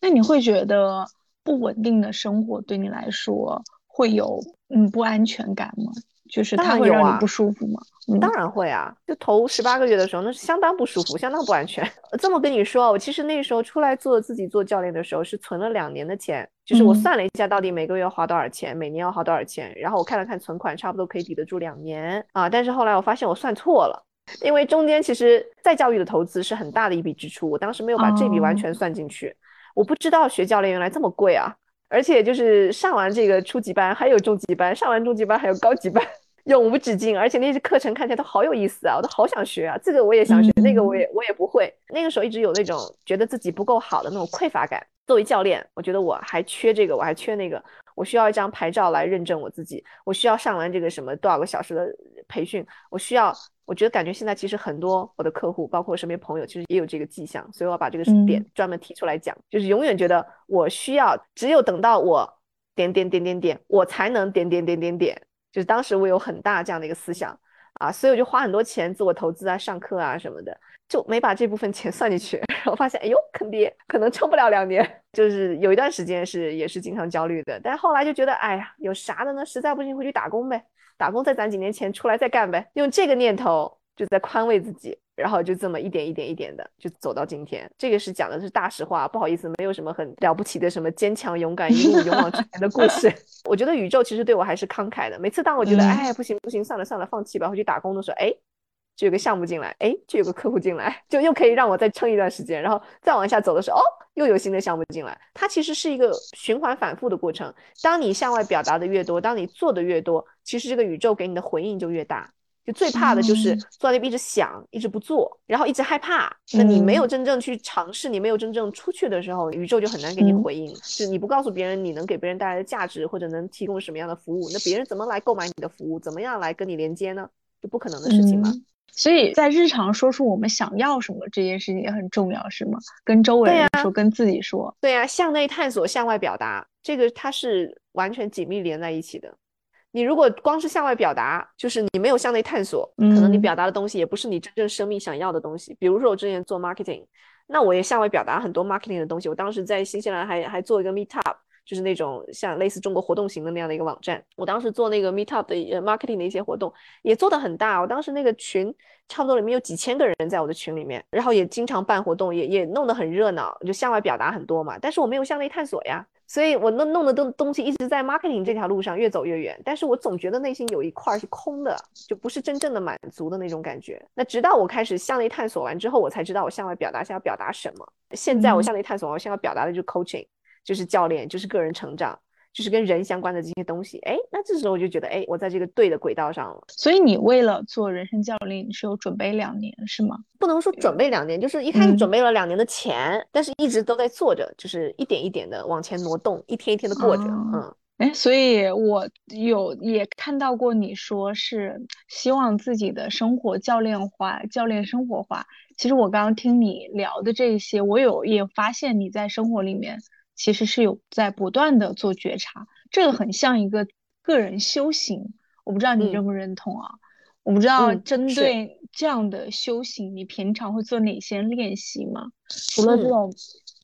那你会觉得不稳定的生活对你来说会有嗯不安全感吗？就是它会让你不舒服吗？当然会啊！就头十八个月的时候，那是相当不舒服，相当不安全。[LAUGHS] 这么跟你说，我其实那时候出来做自己做教练的时候，是存了两年的钱。就是我算了一下，到底每个月要花多少钱，每年要花多少钱，然后我看了看存款，差不多可以抵得住两年啊。但是后来我发现我算错了，因为中间其实再教育的投资是很大的一笔支出，我当时没有把这笔完全算进去。我不知道学教练原来这么贵啊！而且就是上完这个初级班，还有中级班，上完中级班还有高级班。永无止境，而且那些课程看起来都好有意思啊，我都好想学啊！这个我也想学，那个我也我也不会。那个时候一直有那种觉得自己不够好的那种匮乏感。作为教练，我觉得我还缺这个，我还缺那个，我需要一张牌照来认证我自己，我需要上完这个什么多少个小时的培训，我需要。我觉得感觉现在其实很多我的客户，包括我身边朋友，其实也有这个迹象，所以我要把这个点专门提出来讲，就是永远觉得我需要，只有等到我点点点点点，我才能点点点点点。就是当时我有很大这样的一个思想啊，所以我就花很多钱自我投资啊、上课啊什么的，就没把这部分钱 [LAUGHS] 算进去。[LAUGHS] 然后发现，哎呦，坑爹，可能撑不了两年。[LAUGHS] 就是有一段时间是也是经常焦虑的，但后来就觉得，哎呀，有啥的呢？实在不行回去打工呗，打工再攒几年钱出来再干呗。用这个念头就在宽慰自己。然后就这么一点一点一点的就走到今天，这个是讲的是大实话，不好意思，没有什么很了不起的什么坚强勇敢一路勇往直前的故事。[LAUGHS] 我觉得宇宙其实对我还是慷慨的。每次当我觉得哎不行不行，算了算了，放弃吧，回去打工的时候，哎，就有个项目进来，哎，就有个客户进来，就又可以让我再撑一段时间。然后再往下走的时候，哦，又有新的项目进来。它其实是一个循环反复的过程。当你向外表达的越多，当你做的越多，其实这个宇宙给你的回应就越大。就最怕的就是坐在那边一直想，一直不做，然后一直害怕。那你没有真正去尝试，你没有真正出去的时候，宇宙就很难给你回应。就你不告诉别人你能给别人带来的价值，或者能提供什么样的服务，那别人怎么来购买你的服务？怎么样来跟你连接呢？就不可能的事情嘛。所以在日常说出我们想要什么这件事情也很重要，是吗？跟周围人说，跟自己说。对呀，向内探索，向外表达，这个它是完全紧密连在一起的。你如果光是向外表达，就是你没有向内探索，可能你表达的东西也不是你真正生命想要的东西。比如说我之前做 marketing，那我也向外表达很多 marketing 的东西。我当时在新西兰还还做一个 meetup，就是那种像类似中国活动型的那样的一个网站。我当时做那个 meetup 的 marketing 的一些活动，也做得很大。我当时那个群差不多里面有几千个人在我的群里面，然后也经常办活动，也也弄得很热闹，就向外表达很多嘛。但是我没有向内探索呀。所以我弄弄的东东西一直在 marketing 这条路上越走越远，但是我总觉得内心有一块是空的，就不是真正的满足的那种感觉。那直到我开始向内探索完之后，我才知道我向外表达想要表达什么。现在我向内探索，我想要表达的就是 coaching，就是教练，就是个人成长。就是跟人相关的这些东西，哎，那这时候我就觉得，哎，我在这个对的轨道上了。所以你为了做人生教练，你是有准备两年是吗？不能说准备两年，就是一开始准备了两年的钱，但是一直都在做着，就是一点一点的往前挪动，一天一天的过着。嗯，哎，所以我有也看到过你说是希望自己的生活教练化，教练生活化。其实我刚刚听你聊的这些，我有也发现你在生活里面。其实是有在不断的做觉察，这个很像一个个人修行，我不知道你认不认同啊？我不知道针对这样的修行，你平常会做哪些练习吗？除了这种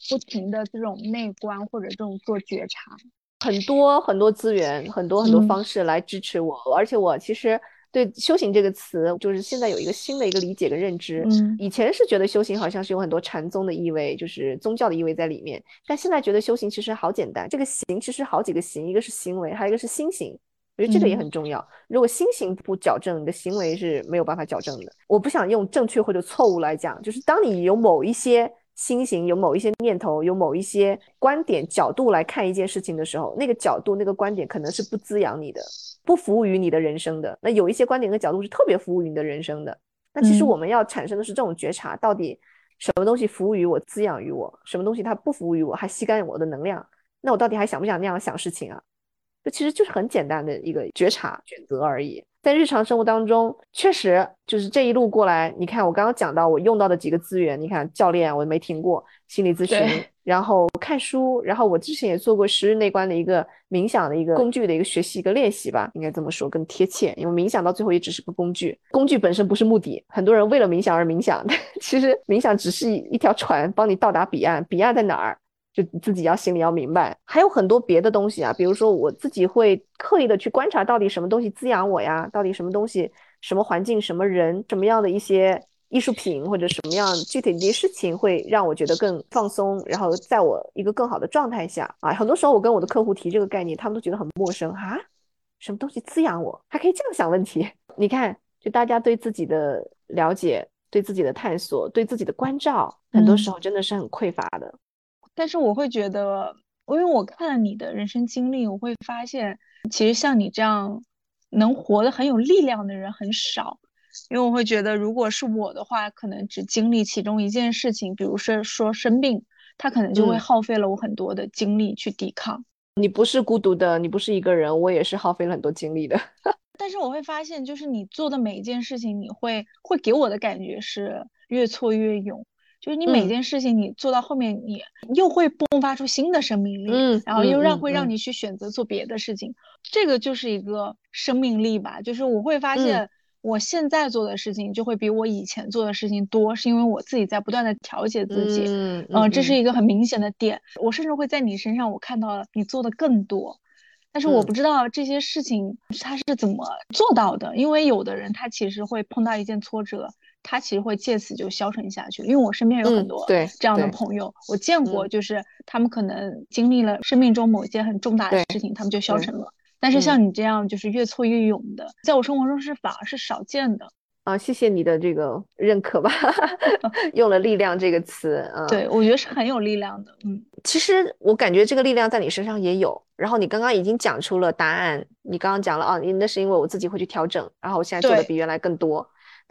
不停的这种内观或者这种做觉察，很多很多资源，很多很多方式来支持我，而且我其实。对修行这个词，就是现在有一个新的一个理解跟认知。嗯，以前是觉得修行好像是有很多禅宗的意味，就是宗教的意味在里面。但现在觉得修行其实好简单，这个行其实好几个行，一个是行为，还有一个是心行。我觉得这个也很重要。如果心行不矫正，你的行为是没有办法矫正的。我不想用正确或者错误来讲，就是当你有某一些心行，有某一些念头，有某一些观点角度来看一件事情的时候，那个角度、那个观点可能是不滋养你的。不服务于你的人生的，那有一些观点和角度是特别服务于你的人生的。那其实我们要产生的是这种觉察，到底什么东西服务于我、滋养于我，什么东西它不服务于我，还吸干我的能量？那我到底还想不想那样想事情啊？这其实就是很简单的一个觉察选择而已。在日常生活当中，确实就是这一路过来，你看我刚刚讲到我用到的几个资源，你看教练我没停过，心理咨询，然后看书，然后我之前也做过十日内观的一个冥想的一个工具的一个学习一个练习吧，应该这么说更贴切，因为冥想到最后也只是个工具，工具本身不是目的。很多人为了冥想而冥想，其实冥想只是一条船，帮你到达彼岸，彼岸在哪儿？就自己要心里要明白，还有很多别的东西啊，比如说我自己会刻意的去观察，到底什么东西滋养我呀？到底什么东西、什么环境、什么人、什么样的一些艺术品或者什么样具体的一些事情，会让我觉得更放松，然后在我一个更好的状态下啊。很多时候我跟我的客户提这个概念，他们都觉得很陌生啊，什么东西滋养我？还可以这样想问题？[LAUGHS] 你看，就大家对自己的了解、对自己的探索、对自己的关照，很多时候真的是很匮乏的。但是我会觉得，因为我看了你的人生经历，我会发现，其实像你这样能活得很有力量的人很少。因为我会觉得，如果是我的话，可能只经历其中一件事情，比如说说生病，他可能就会耗费了我很多的精力去抵抗。你不是孤独的，你不是一个人，我也是耗费了很多精力的。[LAUGHS] 但是我会发现，就是你做的每一件事情，你会会给我的感觉是越挫越勇。就是你每件事情你做到后面，你又会迸发出新的生命力，嗯，然后又让会让你去选择做别的事情，这个就是一个生命力吧。就是我会发现，我现在做的事情就会比我以前做的事情多，是因为我自己在不断的调节自己，嗯，这是一个很明显的点。我甚至会在你身上我看到了你做的更多，但是我不知道这些事情他是怎么做到的，因为有的人他其实会碰到一件挫折。他其实会借此就消沉下去，因为我身边有很多这样的朋友，我见过，就是他们可能经历了生命中某些很重大的事情，他们就消沉了。但是像你这样就是越挫越勇的，在我生活中是反而是少见的啊！谢谢你的这个认可吧，[LAUGHS] 用了“力量”这个词嗯，对我觉得是很有力量的。嗯，其实我感觉这个力量在你身上也有。然后你刚刚已经讲出了答案，你刚刚讲了啊，那是因为我自己会去调整，然后我现在做的比原来更多。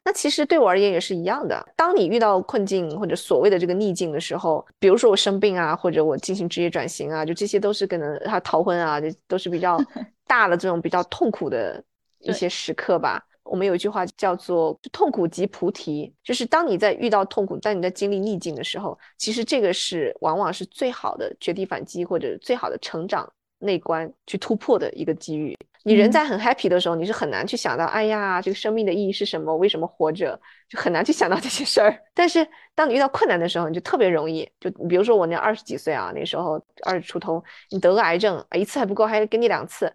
那其实对我而言也是一样的。当你遇到困境或者所谓的这个逆境的时候，比如说我生病啊，或者我进行职业转型啊，就这些都是可能他逃婚啊，这都是比较 [LAUGHS] 大的这种比较痛苦的一些时刻吧。我们有一句话叫做“痛苦即菩提”，就是当你在遇到痛苦，当你在经历逆境的时候，其实这个是往往是最好的绝地反击或者最好的成长内观去突破的一个机遇。你人在很 happy 的时候，你是很难去想到，哎呀，这个生命的意义是什么？为什么活着？就很难去想到这些事儿。但是当你遇到困难的时候，你就特别容易。就比如说我那二十几岁啊，那时候二十出头，你得个癌症，一次还不够，还给你两次，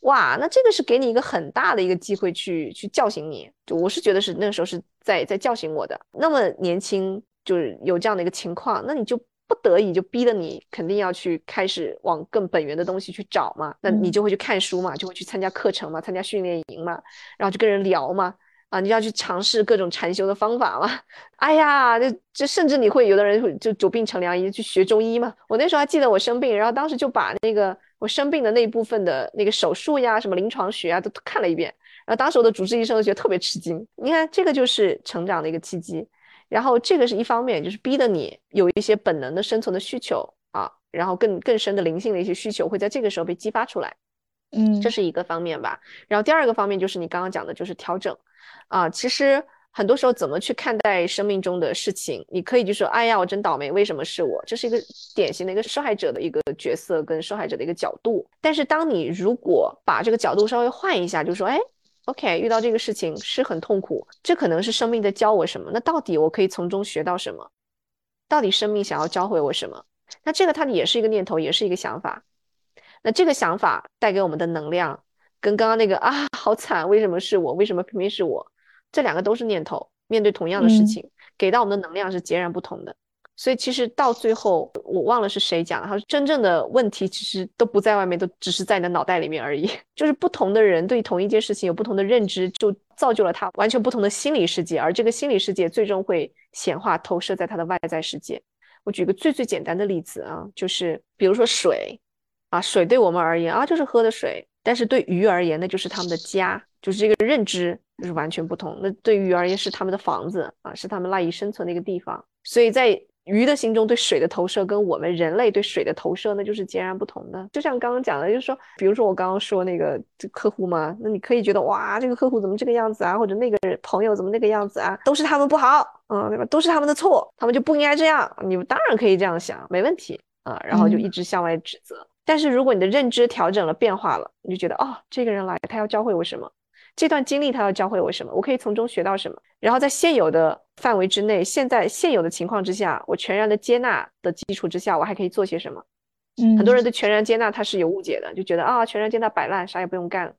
哇，那这个是给你一个很大的一个机会去去叫醒你。就我是觉得是那个时候是在在叫醒我的。那么年轻就是有这样的一个情况，那你就不得已就逼得你肯定要去开始往更本源的东西去找嘛，那你就会去看书嘛，就会去参加课程嘛，参加训练营嘛，然后就跟人聊嘛。啊，你要去尝试各种禅修的方法嘛？[LAUGHS] 哎呀，这这甚至你会有的人会就久病成良医，去学中医嘛。我那时候还记得我生病，然后当时就把那个我生病的那一部分的那个手术呀、什么临床学啊都看了一遍。然后当时我的主治医生都觉得特别吃惊。你看，这个就是成长的一个契机。然后这个是一方面，就是逼得你有一些本能的生存的需求啊，然后更更深的灵性的一些需求会在这个时候被激发出来。嗯，这是一个方面吧。然后第二个方面就是你刚刚讲的，就是调整。啊，其实很多时候怎么去看待生命中的事情，你可以就说，哎呀，我真倒霉，为什么是我？这是一个典型的一个受害者的一个角色跟受害者的一个角度。但是当你如果把这个角度稍微换一下，就说，哎，OK，遇到这个事情是很痛苦，这可能是生命在教我什么？那到底我可以从中学到什么？到底生命想要教会我什么？那这个它也是一个念头，也是一个想法。那这个想法带给我们的能量，跟刚刚那个啊，好惨，为什么是我？为什么偏偏是我？这两个都是念头，面对同样的事情，给到我们的能量是截然不同的。所以其实到最后，我忘了是谁讲了，他说真正的问题其实都不在外面，都只是在你的脑袋里面而已。[LAUGHS] 就是不同的人对同一件事情有不同的认知，就造就了他完全不同的心理世界，而这个心理世界最终会显化投射在他的外在世界。我举个最最简单的例子啊，就是比如说水啊，水对我们而言啊就是喝的水，但是对鱼而言那就是他们的家，就是这个认知。就是完全不同。那对鱼而言是他们的房子啊，是他们赖以生存的一个地方。所以在鱼的心中，对水的投射跟我们人类对水的投射，那就是截然不同的。就像刚刚讲的，就是说，比如说我刚刚说那个客户嘛，那你可以觉得哇，这个客户怎么这个样子啊，或者那个朋友怎么那个样子啊，都是他们不好，嗯，对吧？都是他们的错，他们就不应该这样。你们当然可以这样想，没问题啊。然后就一直向外指责。但是如果你的认知调整了、变化了，你就觉得哦，这个人来，他要教会我什么？这段经历它要教会我什么？我可以从中学到什么？然后在现有的范围之内，现在现有的情况之下，我全然的接纳的基础之下，我还可以做些什么？嗯，很多人对全然接纳他是有误解的，就觉得啊，全然接纳摆烂，啥也不用干。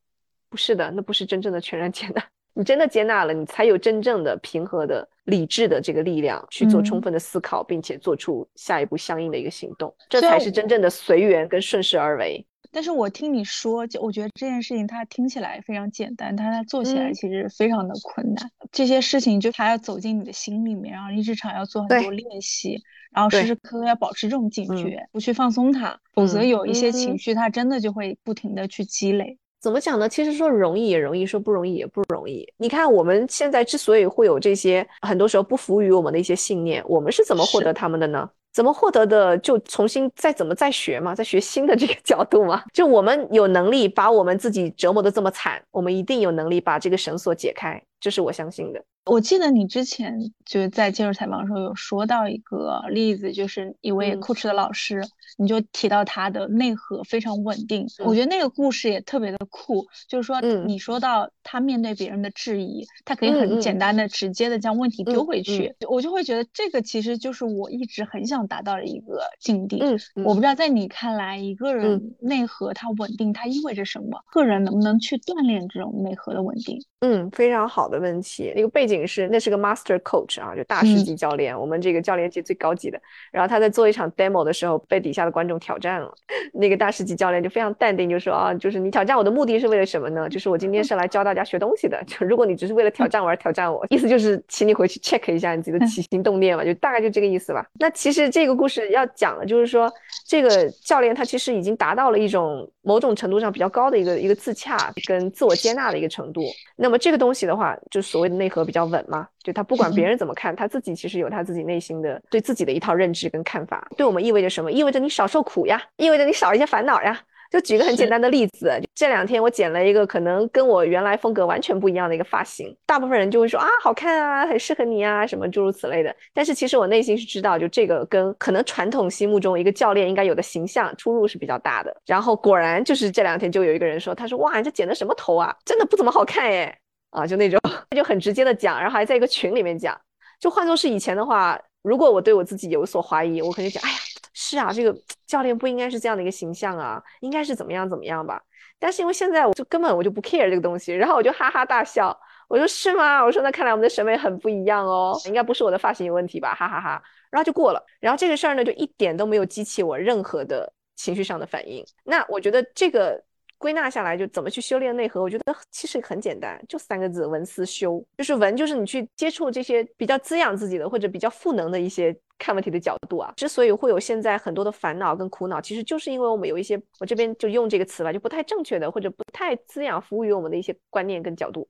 不是的，那不是真正的全然接纳。你真的接纳了，你才有真正的平和的理智的这个力量去做充分的思考，并且做出下一步相应的一个行动。这才是真正的随缘跟顺势而为。但是我听你说，就我觉得这件事情它听起来非常简单，但它做起来其实非常的困难。这些事情就它要走进你的心里面，然后你日常要做很多练习，然后时时刻刻要保持这种警觉，不去放松它，否则有一些情绪它真的就会不停的去积累。怎么讲呢？其实说容易也容易，说不容易也不容易。你看我们现在之所以会有这些，很多时候不服于我们的一些信念，我们是怎么获得他们的呢？怎么获得的？就重新再怎么再学嘛，再学新的这个角度嘛。就我们有能力把我们自己折磨的这么惨，我们一定有能力把这个绳索解开，这是我相信的。我记得你之前就是在接受采访的时候有说到一个例子，就是一位 coach 的老师，你就提到他的内核非常稳定。我觉得那个故事也特别的酷，就是说你说到他面对别人的质疑，他可以很简单的、直接的将问题丢回去，我就会觉得这个其实就是我一直很想达到的一个境地。我不知道在你看来，一个人内核他稳定，它意味着什么？个人能不能去锻炼这种内核的稳定？嗯，非常好的问题。那个背景是，那是个 master coach 啊，就大师级教练，我们这个教练界最高级的。然后他在做一场 demo 的时候，被底下的观众挑战了。[LAUGHS] 那个大师级教练就非常淡定，就说啊，就是你挑战我的目的是为了什么呢？就是我今天是来教大家学东西的。[LAUGHS] 就如果你只是为了挑战我而挑战我，意思就是请你回去 check 一下你自己的起心动念嘛，就大概就这个意思吧。那其实这个故事要讲的就是说，这个教练他其实已经达到了一种某种程度上比较高的一个一个自洽跟自我接纳的一个程度。那那么这个东西的话，就所谓的内核比较稳嘛，就他不管别人 [LAUGHS] 怎么看，他自己其实有他自己内心的对自己的一套认知跟看法。对我们意味着什么？意味着你少受苦呀，意味着你少一些烦恼呀。就举个很简单的例子，这两天我剪了一个可能跟我原来风格完全不一样的一个发型，大部分人就会说啊好看啊，很适合你啊，什么诸如此类的。但是其实我内心是知道，就这个跟可能传统心目中一个教练应该有的形象出入是比较大的。然后果然就是这两天就有一个人说，他说哇你这剪的什么头啊，真的不怎么好看耶。啊，就那种 [LAUGHS] 他就很直接的讲，然后还在一个群里面讲。就换作是以前的话，如果我对我自己有所怀疑，我肯定讲，哎呀。是啊，这个教练不应该是这样的一个形象啊，应该是怎么样怎么样吧。但是因为现在我就根本我就不 care 这个东西，然后我就哈哈大笑，我说是吗？我说那看来我们的审美很不一样哦，应该不是我的发型有问题吧，哈哈哈。然后就过了。然后这个事儿呢，就一点都没有激起我任何的情绪上的反应。那我觉得这个。归纳下来，就怎么去修炼内核？我觉得其实很简单，就三个字：文思修。就是文，就是你去接触这些比较滋养自己的或者比较赋能的一些看问题的角度啊。之所以会有现在很多的烦恼跟苦恼，其实就是因为我们有一些，我这边就用这个词吧，就不太正确的或者不太滋养服务于我们的一些观念跟角度。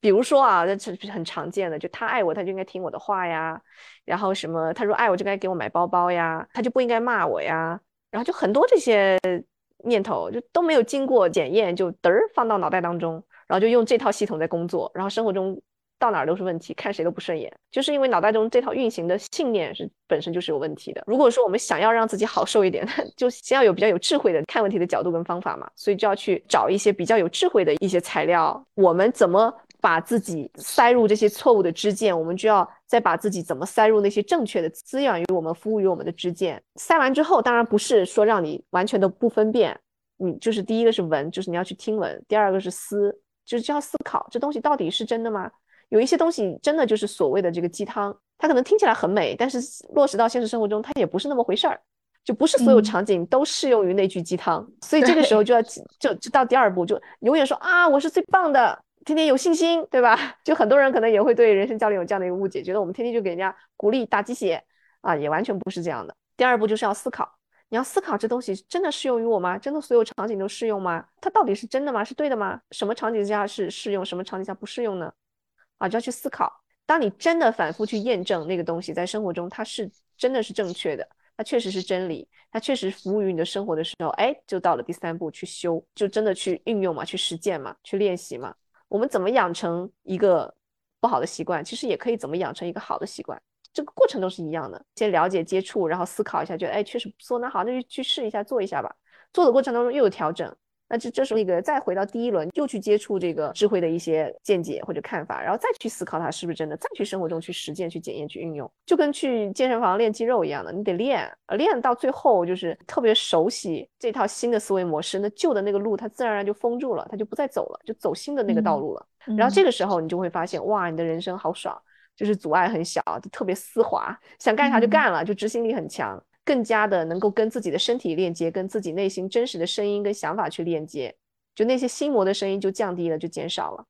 比如说啊，这是很常见的，就他爱我，他就应该听我的话呀。然后什么，他说爱我就该给我买包包呀，他就不应该骂我呀。然后就很多这些。念头就都没有经过检验，就嘚儿放到脑袋当中，然后就用这套系统在工作，然后生活中到哪儿都是问题，看谁都不顺眼，就是因为脑袋中这套运行的信念是本身就是有问题的。如果说我们想要让自己好受一点，[LAUGHS] 就先要有比较有智慧的看问题的角度跟方法嘛，所以就要去找一些比较有智慧的一些材料，我们怎么？把自己塞入这些错误的支箭，我们就要再把自己怎么塞入那些正确的滋养于我们、服务于我们的支箭。塞完之后，当然不是说让你完全的不分辨，你就是第一个是闻，就是你要去听闻；第二个是思，就是就要思考这东西到底是真的吗？有一些东西真的就是所谓的这个鸡汤，它可能听起来很美，但是落实到现实生活中，它也不是那么回事儿，就不是所有场景都适用于那句鸡汤。所以这个时候就要就就到第二步，就永远说啊，我是最棒的。天天有信心，对吧？[LAUGHS] 就很多人可能也会对人生教练有这样的一个误解，觉得我们天天就给人家鼓励打鸡血啊，也完全不是这样的。第二步就是要思考，你要思考这东西真的适用于我吗？真的所有场景都适用吗？它到底是真的吗？是对的吗？什么场景下是适用，什么场景下不适用呢？啊，就要去思考。当你真的反复去验证那个东西在生活中它是真的是正确的，它确实是真理，它确实服务于你的生活的时候，哎，就到了第三步去修，就真的去运用嘛，去实践嘛，去练习嘛。我们怎么养成一个不好的习惯？其实也可以怎么养成一个好的习惯，这个过程都是一样的。先了解、接触，然后思考一下，觉得哎，确实不错，那好，那就去试一下，做一下吧。做的过程当中又有调整。那这这时候那个再回到第一轮，又去接触这个智慧的一些见解或者看法，然后再去思考它是不是真的，再去生活中去实践、去检验、去运用，就跟去健身房练肌肉一样的，你得练，练到最后就是特别熟悉这套新的思维模式，那旧的那个路它自然而然就封住了，它就不再走了，就走新的那个道路了。然后这个时候你就会发现，哇，你的人生好爽，就是阻碍很小，就特别丝滑，想干啥就干了，就执行力很强。更加的能够跟自己的身体链接，跟自己内心真实的声音跟想法去链接，就那些心魔的声音就降低了，就减少了，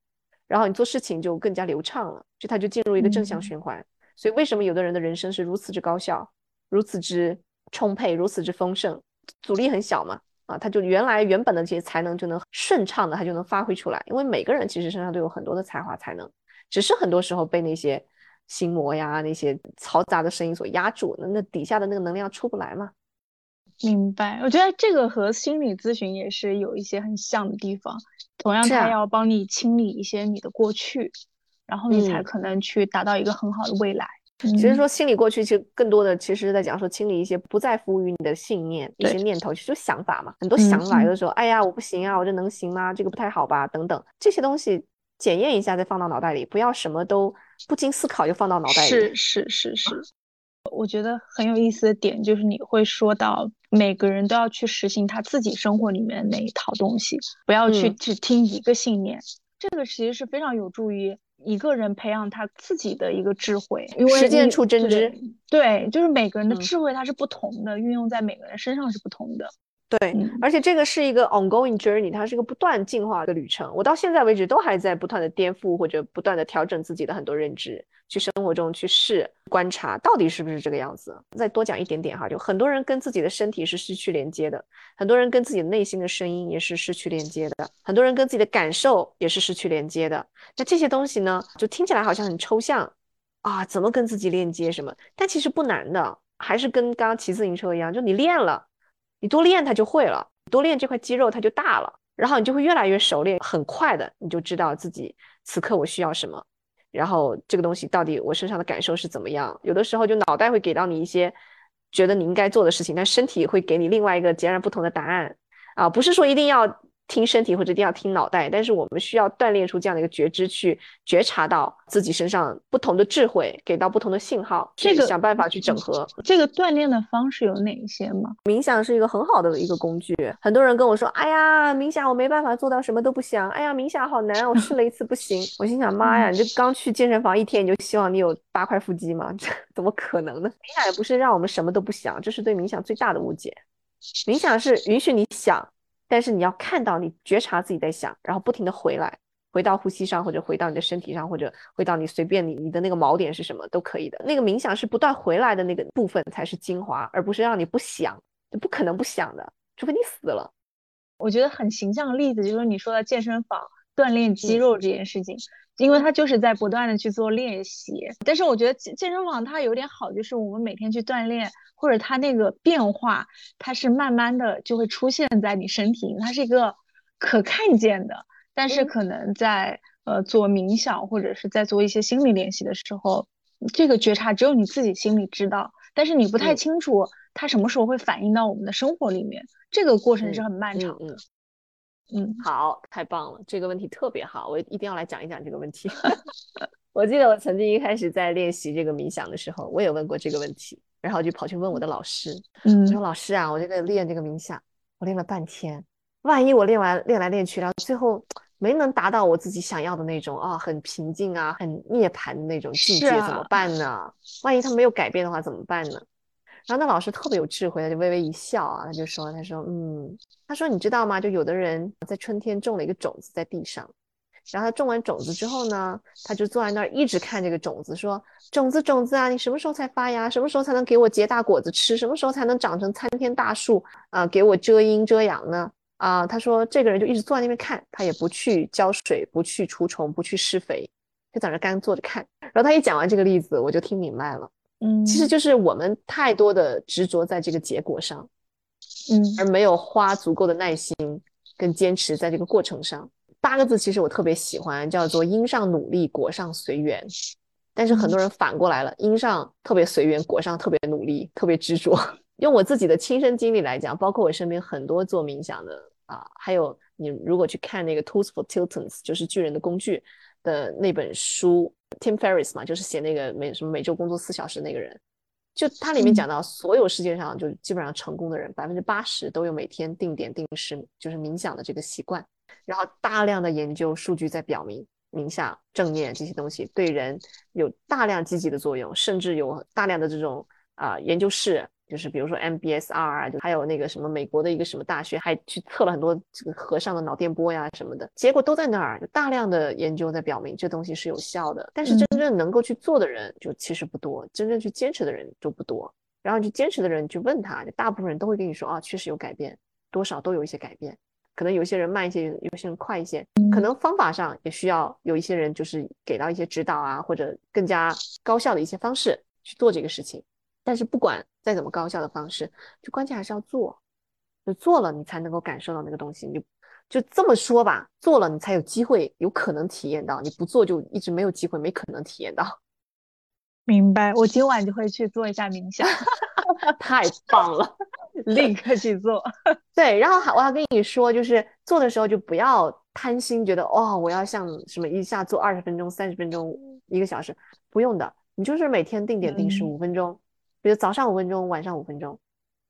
然后你做事情就更加流畅了，就它就进入一个正向循环。所以为什么有的人的人生是如此之高效，如此之充沛，如此之丰盛，阻力很小嘛？啊，他就原来原本的这些才能就能顺畅的，他就能发挥出来。因为每个人其实身上都有很多的才华才能，只是很多时候被那些。心魔呀，那些嘈杂的声音所压住，那那底下的那个能量出不来嘛？明白。我觉得这个和心理咨询也是有一些很像的地方，同样它要帮你清理一些你的过去，然后你才可能去达到一个很好的未来。其实说心理过去，其实更多的其实是在讲说清理一些不再服务于你的信念、一些念头，其实就想法嘛。很多想法有的时候，哎呀，我不行啊，我这能行吗？这个不太好吧？等等这些东西。检验一下再放到脑袋里，不要什么都不经思考就放到脑袋里。是是是是，我觉得很有意思的点就是你会说到每个人都要去实行他自己生活里面那一套东西，不要去只听一个信念。这个其实是非常有助于一个人培养他自己的一个智慧，因为实践出真知。对，就是每个人的智慧它是不同的，运用在每个人身上是不同的。对，而且这个是一个 ongoing journey，它是一个不断进化的旅程。我到现在为止都还在不断的颠覆或者不断的调整自己的很多认知，去生活中去试观察到底是不是这个样子。再多讲一点点哈，就很多人跟自己的身体是失去连接的，很多人跟自己内心的声音也是失去连接的，很多人跟自己的感受也是失去连接的。那这些东西呢，就听起来好像很抽象啊，怎么跟自己链接什么？但其实不难的，还是跟刚刚骑自行车一样，就你练了。你多练，它就会了；多练这块肌肉，它就大了。然后你就会越来越熟练，很快的，你就知道自己此刻我需要什么，然后这个东西到底我身上的感受是怎么样。有的时候就脑袋会给到你一些觉得你应该做的事情，但身体会给你另外一个截然不同的答案啊！不是说一定要听身体或者一定要听脑袋，但是我们需要锻炼出这样的一个觉知，去觉察到自己身上不同的智慧，给到不同的信号，这个想办法去整合。这个锻炼的方式有哪一些吗？冥想是一个很好的一个工具。很多人跟我说：“哎呀，冥想我没办法做到什么都不想。哎呀，冥想好难，我试了一次不行。”我心想：妈呀，你这刚去健身房一天，你就希望你有八块腹肌吗？[LAUGHS] 这怎么可能呢？冥想也不是让我们什么都不想，这是对冥想最大的误解。冥想是允许你想。但是你要看到，你觉察自己在想，然后不停的回来，回到呼吸上，或者回到你的身体上，或者回到你随便你你的那个锚点是什么都可以的。那个冥想是不断回来的那个部分才是精华，而不是让你不想，就不可能不想的，除非你死了。我觉得很形象的例子就是你说的健身房锻炼肌肉这件事情。因为他就是在不断的去做练习，但是我觉得健健身房它有点好，就是我们每天去锻炼，或者它那个变化，它是慢慢的就会出现在你身体，它是一个可看见的。但是可能在呃做冥想或者是在做一些心理练习的时候，这个觉察只有你自己心里知道，但是你不太清楚它什么时候会反映到我们的生活里面，这个过程是很漫长的。嗯，好，太棒了，这个问题特别好，我一定要来讲一讲这个问题。[LAUGHS] 我记得我曾经一开始在练习这个冥想的时候，我也问过这个问题，然后就跑去问我的老师，嗯我说老师啊，我这个练这个冥想，我练了半天，万一我练完练来练去，然后最后没能达到我自己想要的那种啊，很平静啊，很涅槃的那种境界，怎么办呢？万一他没有改变的话，怎么办呢？然后那老师特别有智慧，他就微微一笑啊，他就说：“他说，嗯，他说你知道吗？就有的人在春天种了一个种子在地上，然后他种完种子之后呢，他就坐在那儿一直看这个种子，说种子种子啊，你什么时候才发芽？什么时候才能给我结大果子吃？什么时候才能长成参天大树啊？给我遮阴遮阳呢？啊，他说这个人就一直坐在那边看，他也不去浇水，不去除虫，不去施肥，就在那干坐着看。然后他一讲完这个例子，我就听明白了。”嗯，其实就是我们太多的执着在这个结果上，嗯，而没有花足够的耐心跟坚持在这个过程上。八个字其实我特别喜欢，叫做“因上努力，果上随缘”。但是很多人反过来了，因上特别随缘，果上特别努力，特别执着。用我自己的亲身经历来讲，包括我身边很多做冥想的啊，还有你如果去看那个《Tools for Titans》，就是巨人的工具的那本书。Tim Ferriss 嘛，就是写那个每什么每周工作四小时那个人，就他里面讲到，所有世界上就基本上成功的人，百分之八十都有每天定点定时就是冥想的这个习惯，然后大量的研究数据在表明，冥想、正念这些东西对人有大量积极的作用，甚至有大量的这种啊研究室。就是比如说 MBSR 啊，就还有那个什么美国的一个什么大学，还去测了很多这个和尚的脑电波呀什么的，结果都在那儿，就大量的研究在表明这东西是有效的。但是真正能够去做的人就其实不多，真正去坚持的人就不多。然后去坚持的人去问他，就大部分人都会跟你说啊，确实有改变，多少都有一些改变。可能有些人慢一些，有些人快一些，可能方法上也需要有一些人就是给到一些指导啊，或者更加高效的一些方式去做这个事情。但是不管再怎么高效的方式，就关键还是要做，就做了你才能够感受到那个东西。你就这么说吧，做了你才有机会，有可能体验到；你不做就一直没有机会，没可能体验到。[LAUGHS] 明白，我今晚就会去做一下冥想，[LAUGHS] 太棒了，[LAUGHS] 立刻去做。对，然后还我要跟你说，就是做的时候就不要贪心，觉得哦，我要像什么一下做二十分钟、三十分钟、一个小时，不用的，你就是每天定点定时五分钟。比如早上五分钟，晚上五分钟，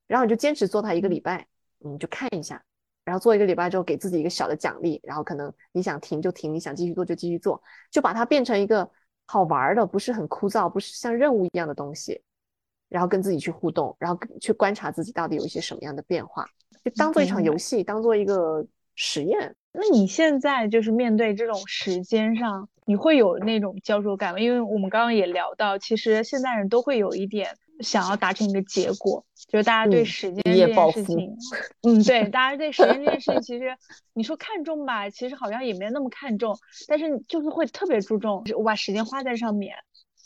然后你就坚持做它一个礼拜，你就看一下，然后做一个礼拜之后，给自己一个小的奖励，然后可能你想停就停，你想继续做就继续做，就把它变成一个好玩的，不是很枯燥，不是像任务一样的东西，然后跟自己去互动，然后去观察自己到底有一些什么样的变化，就当做一场游戏，当做一个实验。那你现在就是面对这种时间上，你会有那种焦灼感吗？因为我们刚刚也聊到，其实现代人都会有一点。想要达成一个结果，就是大家对时间这件事情，嗯，对，大家对时间这件事情，[LAUGHS] 其实你说看重吧，其实好像也没那么看重，但是就是会特别注重，我把时间花在上面，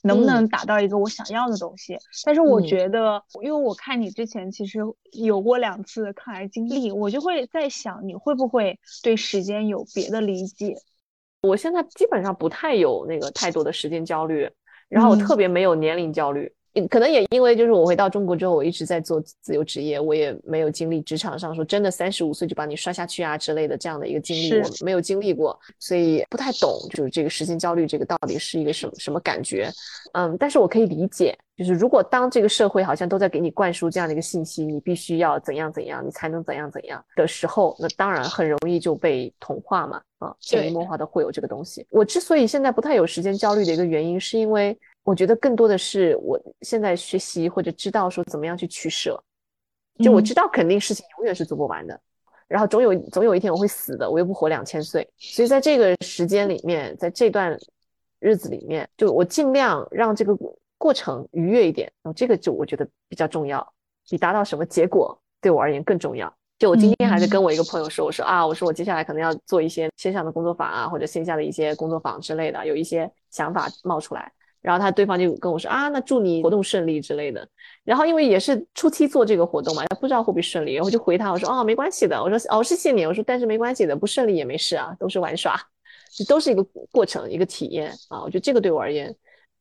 能不能达到一个我想要的东西？但是我觉得，因为我看你之前其实有过两次抗癌经历，我就会在想，你会不会对时间有别的理解？我现在基本上不太有那个太多的时间焦虑，然后我特别没有年龄焦虑。可能也因为就是我回到中国之后，我一直在做自由职业，我也没有经历职场上说真的三十五岁就把你刷下去啊之类的这样的一个经历，我没有经历过，所以不太懂就是这个时间焦虑这个到底是一个什么什么感觉。嗯，但是我可以理解，就是如果当这个社会好像都在给你灌输这样的一个信息，你必须要怎样怎样，你才能怎样怎样的时候，那当然很容易就被同化嘛，啊，潜移默化的会有这个东西。我之所以现在不太有时间焦虑的一个原因，是因为我觉得更多的是我现在学习或者知道说怎么样去取舍，就我知道肯定事情永远是做不完的，然后总有总有一天我会死的，我又不活两千岁，所以在这个时间里面，在这段。日子里面，就我尽量让这个过程愉悦一点，然后这个就我觉得比较重要，比达到什么结果对我而言更重要。就我今天还在跟我一个朋友说，我说啊，我说我接下来可能要做一些线上的工作坊啊，或者线下的一些工作坊之类的，有一些想法冒出来。然后他对方就跟我说啊，那祝你活动顺利之类的。然后因为也是初期做这个活动嘛，不知道会不会顺利，然后就回他我说哦，没关系的，我说哦，谢谢你，我说但是没关系的，不顺利也没事啊，都是玩耍。这都是一个过程，一个体验啊！我觉得这个对我而言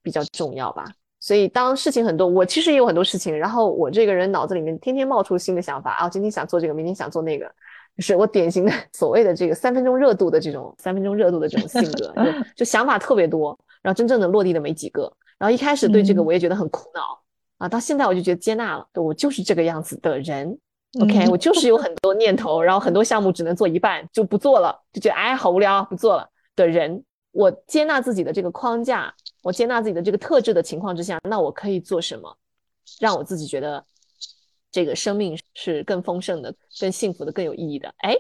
比较重要吧。所以当事情很多，我其实也有很多事情，然后我这个人脑子里面天天冒出新的想法啊，今天想做这个，明天想做那个，就是我典型的 [LAUGHS] 所谓的这个三分钟热度的这种三分钟热度的这种性格，就想法特别多，然后真正的落地的没几个。然后一开始对这个我也觉得很苦恼啊，到现在我就觉得接纳了，我就是这个样子的人。OK，[LAUGHS] 我就是有很多念头，然后很多项目只能做一半就不做了，就觉得哎好无聊，不做了。的人，我接纳自己的这个框架，我接纳自己的这个特质的情况之下，那我可以做什么，让我自己觉得这个生命是更丰盛的、更幸福的、更有意义的？哎，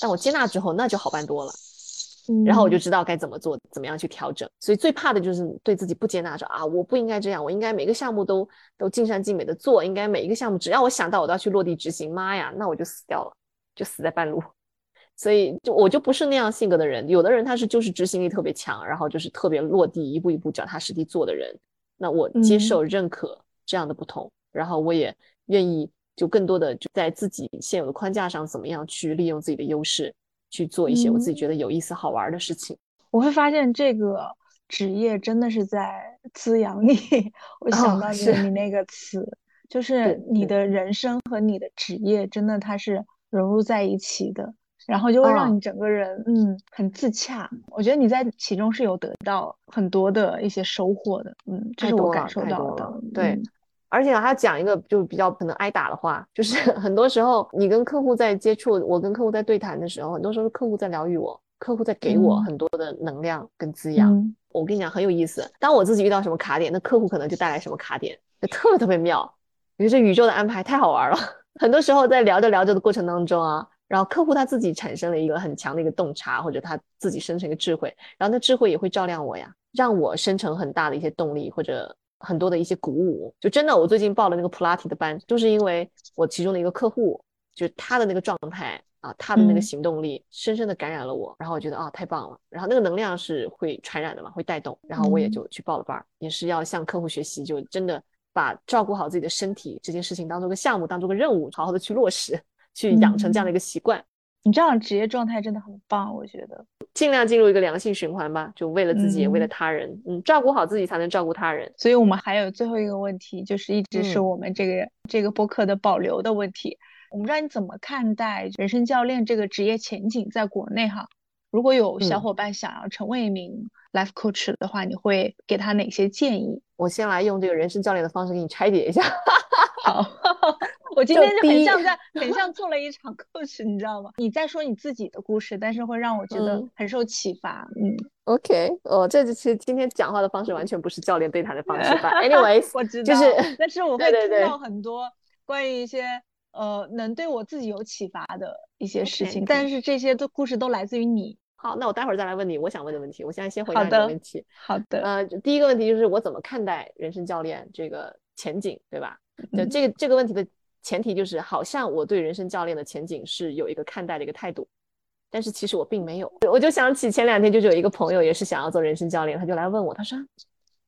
但我接纳之后，那就好办多了。然后我就知道该怎么做，怎么样去调整。所以最怕的就是对自己不接纳，说啊，我不应该这样，我应该每个项目都都尽善尽美的做，应该每一个项目只要我想到，我都要去落地执行。妈呀，那我就死掉了，就死在半路。[LAUGHS] 所以就我就不是那样性格的人，有的人他是就是执行力特别强，然后就是特别落地，一步一步脚踏实地做的人。那我接受认可这样的不同，然后我也愿意就更多的就在自己现有的框架上，怎么样去利用自己的优势去做一些我自己觉得有意思好玩的事情。我会发现这个职业真的是在滋养你。[LAUGHS] 我想到你你那个词，就是你的人生和你的职业真的它是融入在一起的。然后就会让你整个人，嗯，很自洽。我觉得你在其中是有得到很多的一些收获的，嗯，这是我感受到的。对，而且还要讲一个就比较可能挨打的话，就是 [LAUGHS] 很多时候你跟客户在接触，我跟客户在对谈的时候，很多时候客户在疗愈我，客户在给我很多的能量跟滋养。我跟你讲很有意思，当我自己遇到什么卡点，那客户可能就带来什么卡点，就特别特别妙。我觉得这宇宙的安排太好玩了。[LAUGHS] 很多时候在聊着聊着的过程当中啊。然后客户他自己产生了一个很强的一个洞察，或者他自己生成一个智慧，然后那智慧也会照亮我呀，让我生成很大的一些动力，或者很多的一些鼓舞。就真的，我最近报了那个普拉提的班，就是因为我其中的一个客户，就是他的那个状态啊，他的那个行动力，深深的感染了我。然后我觉得啊，太棒了。然后那个能量是会传染的嘛，会带动。然后我也就去报了班，也是要向客户学习，就真的把照顾好自己的身体这件事情当做个项目，当做个任务，好好的去落实。去养成这样的一个习惯，你这样职业状态真的很棒，我觉得尽量进入一个良性循环吧，就为了自己也为了他人，嗯，照顾好自己才能照顾他人。所以我们还有最后一个问题，就是一直是我们这个这个播客的保留的问题，我不知道你怎么看待人生教练这个职业前景在国内哈？如果有小伙伴想要成为一名 life coach 的话，你会给他哪些建议？我先来用这个人生教练的方式给你拆解一下。[LAUGHS] 好，[LAUGHS] 我今天就很像在 [LAUGHS] 很像做了一场 coach，你知道吗？你在说你自己的故事，但是会让我觉得很受启发。嗯，OK，哦，这其实今天讲话的方式完全不是教练对谈的方式吧？[LAUGHS] Anyways，我知道，就是，但是我 [LAUGHS] 会听到很多关于一些呃能对我自己有启发的一些事情，但是这些都故事都来自于你。好，那我待会儿再来问你我想问的问题。我现在先回答你的问题。好的。呃，第一个问题就是我怎么看待人生教练这个前景，对吧？就这个这个问题的前提就是，好像我对人生教练的前景是有一个看待的一个态度，但是其实我并没有。我就想起前两天就是有一个朋友也是想要做人生教练，他就来问我，他说：“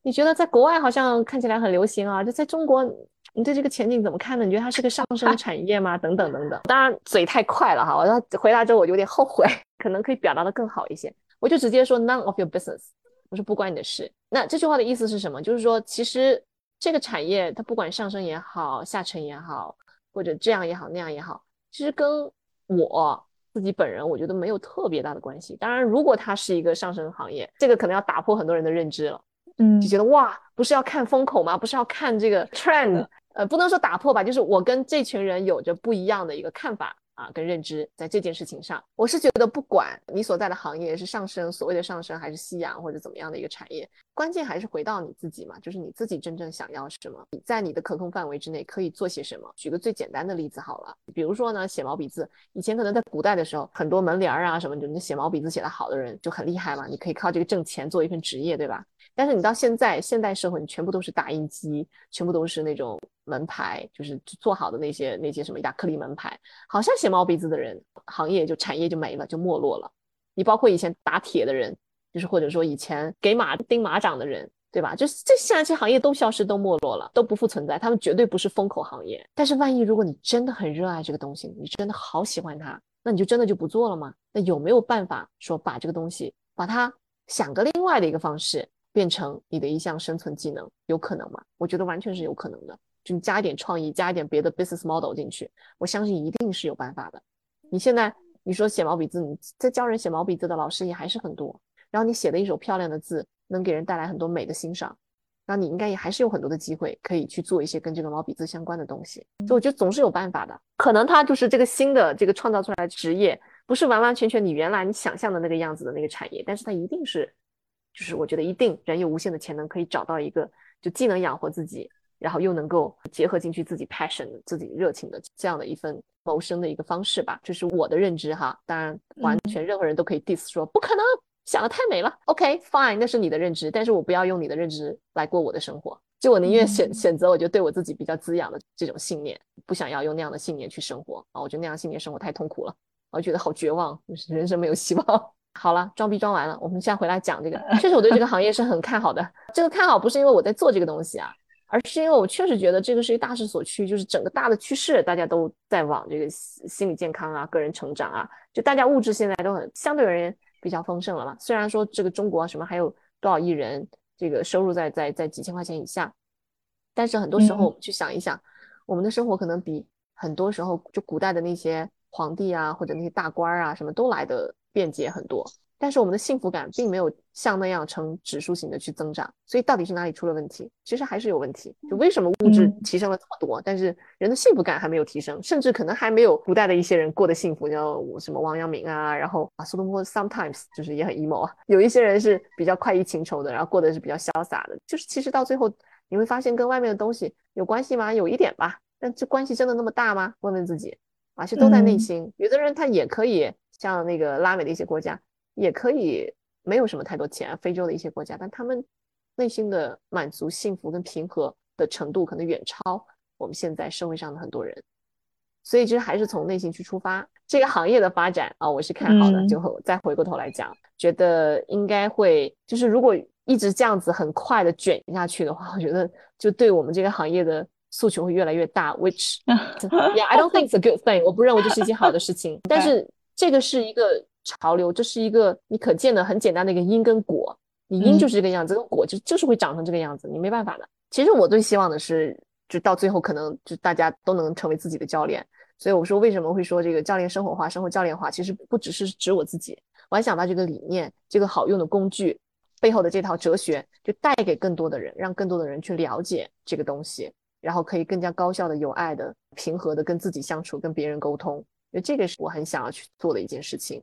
你觉得在国外好像看起来很流行啊，就在中国，你对这个前景怎么看呢？你觉得它是个上升产业吗？等等等等。”当然嘴太快了哈，我回答之后我有点后悔，[LAUGHS] 可能可以表达的更好一些。我就直接说 “None of your business”，我说不关你的事。那这句话的意思是什么？就是说其实。这个产业它不管上升也好，下沉也好，或者这样也好那样也好，其实跟我自己本人我觉得没有特别大的关系。当然，如果它是一个上升行业，这个可能要打破很多人的认知了。嗯，就觉得哇，不是要看风口吗？不是要看这个 trend？呃，不能说打破吧，就是我跟这群人有着不一样的一个看法。啊，跟认知在这件事情上，我是觉得不管你所在的行业是上升，所谓的上升还是夕阳或者怎么样的一个产业，关键还是回到你自己嘛，就是你自己真正想要什么，你在你的可控范围之内可以做些什么。举个最简单的例子好了，比如说呢，写毛笔字，以前可能在古代的时候，很多门帘啊什么，就你写毛笔字写得好的人就很厉害嘛，你可以靠这个挣钱做一份职业，对吧？但是你到现在现代社会，你全部都是打印机，全部都是那种门牌，就是做好的那些那些什么亚克力门牌，好像写毛笔字的人行业就产业就没了，就没落了。你包括以前打铁的人，就是或者说以前给马钉马掌的人，对吧？就是这现在这行业都消失，都没落了，都不复存在。他们绝对不是风口行业。但是万一如果你真的很热爱这个东西，你真的好喜欢它，那你就真的就不做了吗？那有没有办法说把这个东西把它想个另外的一个方式？变成你的一项生存技能，有可能吗？我觉得完全是有可能的。就你加一点创意，加一点别的 business model 进去，我相信一定是有办法的。你现在你说写毛笔字，你在教人写毛笔字的老师也还是很多。然后你写的一手漂亮的字，能给人带来很多美的欣赏，那你应该也还是有很多的机会可以去做一些跟这个毛笔字相关的东西。所以我觉得总是有办法的。可能它就是这个新的这个创造出来的职业，不是完完全全你原来你想象的那个样子的那个产业，但是它一定是。就是我觉得一定人有无限的潜能，可以找到一个就既能养活自己，然后又能够结合进去自己 passion、自己热情的这样的一份谋生的一个方式吧。就是我的认知哈，当然完全任何人都可以 diss 说不可能，想的太美了。OK fine，那是你的认知，但是我不要用你的认知来过我的生活。就我宁愿选选择，我觉得对我自己比较滋养的这种信念，不想要用那样的信念去生活啊。我觉得那样信念生活太痛苦了，我觉得好绝望，人生没有希望。好了，装逼装完了，我们现在回来讲这个。[LAUGHS] 确实，我对这个行业是很看好的。这个看好不是因为我在做这个东西啊，而是因为我确实觉得这个是一个大势所趋，就是整个大的趋势，大家都在往这个心理健康啊、个人成长啊，就大家物质现在都很相对而言比较丰盛了嘛。虽然说这个中国什么还有多少亿人，这个收入在在在几千块钱以下，但是很多时候我们去想一想，我们的生活可能比很多时候就古代的那些皇帝啊或者那些大官啊什么都来的。便捷很多，但是我们的幸福感并没有像那样呈指数型的去增长，所以到底是哪里出了问题？其实还是有问题。就为什么物质提升了这么多，但是人的幸福感还没有提升，甚至可能还没有古代的一些人过得幸福，叫什么王阳明啊，然后啊苏东坡 sometimes 就是也很 emo 啊。有一些人是比较快意情仇的，然后过得是比较潇洒的，就是其实到最后你会发现跟外面的东西有关系吗？有一点吧，但这关系真的那么大吗？问问自己，而且都在内心。有的人他也可以。像那个拉美的一些国家，也可以没有什么太多钱，非洲的一些国家，但他们内心的满足、幸福跟平和的程度，可能远超我们现在社会上的很多人。所以，其实还是从内心去出发。这个行业的发展啊，我是看好的。就再回过头来讲，觉得应该会，就是如果一直这样子很快的卷下去的话，我觉得就对我们这个行业的诉求会越来越大。Which [LAUGHS] yeah, I don't think it's a good thing。我不认为这是一件好的事情，[LAUGHS] 但是。这个是一个潮流，这是一个你可见的很简单的一个因跟果，你因就是这个样子，果就就是会长成这个样子，你没办法的。其实我最希望的是，就到最后可能就大家都能成为自己的教练。所以我说为什么会说这个教练生活化、生活教练化，其实不只是指我自己，我还想把这个理念、这个好用的工具背后的这套哲学，就带给更多的人，让更多的人去了解这个东西，然后可以更加高效的、有爱的、平和的跟自己相处，跟别人沟通。因为这个是我很想要去做的一件事情，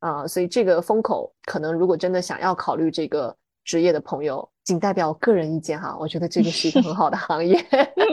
啊，所以这个风口可能如果真的想要考虑这个职业的朋友，仅代表我个人意见哈，我觉得这个是一个很好的行业，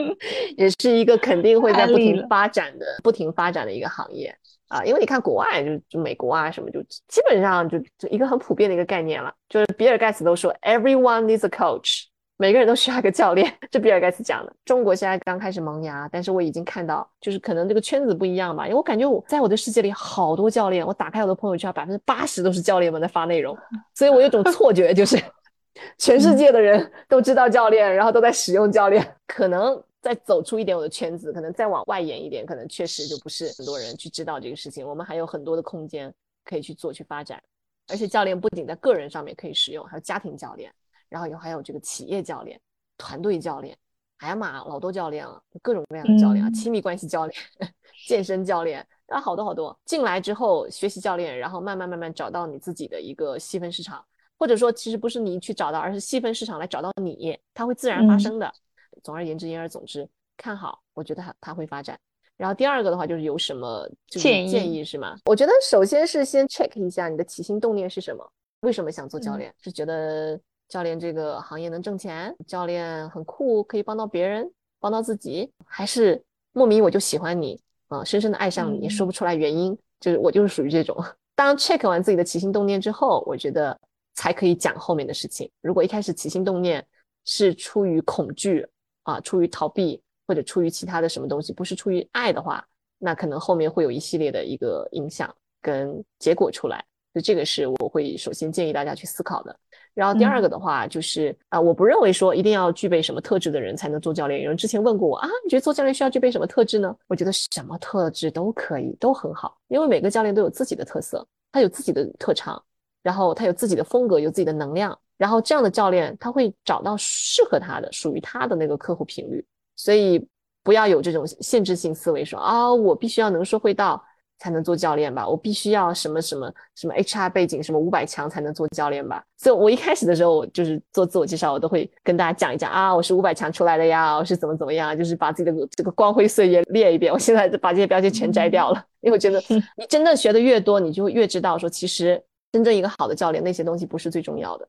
[LAUGHS] 也是一个肯定会在不停发展的、不停发展的一个行业啊。因为你看国外，就就美国啊什么，就基本上就就一个很普遍的一个概念了，就是比尔盖茨都说，everyone needs a coach。每个人都需要一个教练，这比尔盖茨讲的。中国现在刚开始萌芽，但是我已经看到，就是可能这个圈子不一样吧。因为我感觉我在我的世界里好多教练，我打开我的朋友圈，百分之八十都是教练们在发内容，所以我有种错觉，就是 [LAUGHS] 全世界的人都知道教练，然后都在使用教练。可能再走出一点我的圈子，可能再往外延一点，可能确实就不是很多人去知道这个事情。我们还有很多的空间可以去做去发展，而且教练不仅在个人上面可以使用，还有家庭教练。然后有还有这个企业教练、团队教练，哎呀妈，老多教练了，各种各样的教练啊，亲密关系教练、[LAUGHS] 健身教练啊，好多好多。进来之后学习教练，然后慢慢慢慢找到你自己的一个细分市场，或者说其实不是你去找到，而是细分市场来找到你，它会自然发生的。总而言之，言而总之，看好，我觉得它它会发展。然后第二个的话就是有什么建议建议是吗？我觉得首先是先 check 一下你的起心动念是什么，为什么想做教练？是觉得教练这个行业能挣钱，教练很酷，可以帮到别人，帮到自己，还是莫名我就喜欢你啊，深深的爱上你，说不出来原因，就是我就是属于这种。[LAUGHS] 当 check 完自己的起心动念之后，我觉得才可以讲后面的事情。如果一开始起心动念是出于恐惧啊，出于逃避。或者出于其他的什么东西，不是出于爱的话，那可能后面会有一系列的一个影响跟结果出来。就这个是我会首先建议大家去思考的。然后第二个的话就是啊，我不认为说一定要具备什么特质的人才能做教练。有人之前问过我啊，你觉得做教练需要具备什么特质呢？我觉得什么特质都可以，都很好，因为每个教练都有自己的特色，他有自己的特长，然后他有自己的风格，有自己的能量，然后这样的教练他会找到适合他的、属于他的那个客户频率。所以不要有这种限制性思维，说啊，我必须要能说会道才能做教练吧，我必须要什么什么什么 HR 背景，什么五百强才能做教练吧。所以我一开始的时候，就是做自我介绍，我都会跟大家讲一讲啊，我是五百强出来的呀，我是怎么怎么样，就是把自己的这个光辉岁月列一遍。我现在把这些标签全摘掉了，因为我觉得你真正学的越多，你就会越知道说，其实真正一个好的教练，那些东西不是最重要的。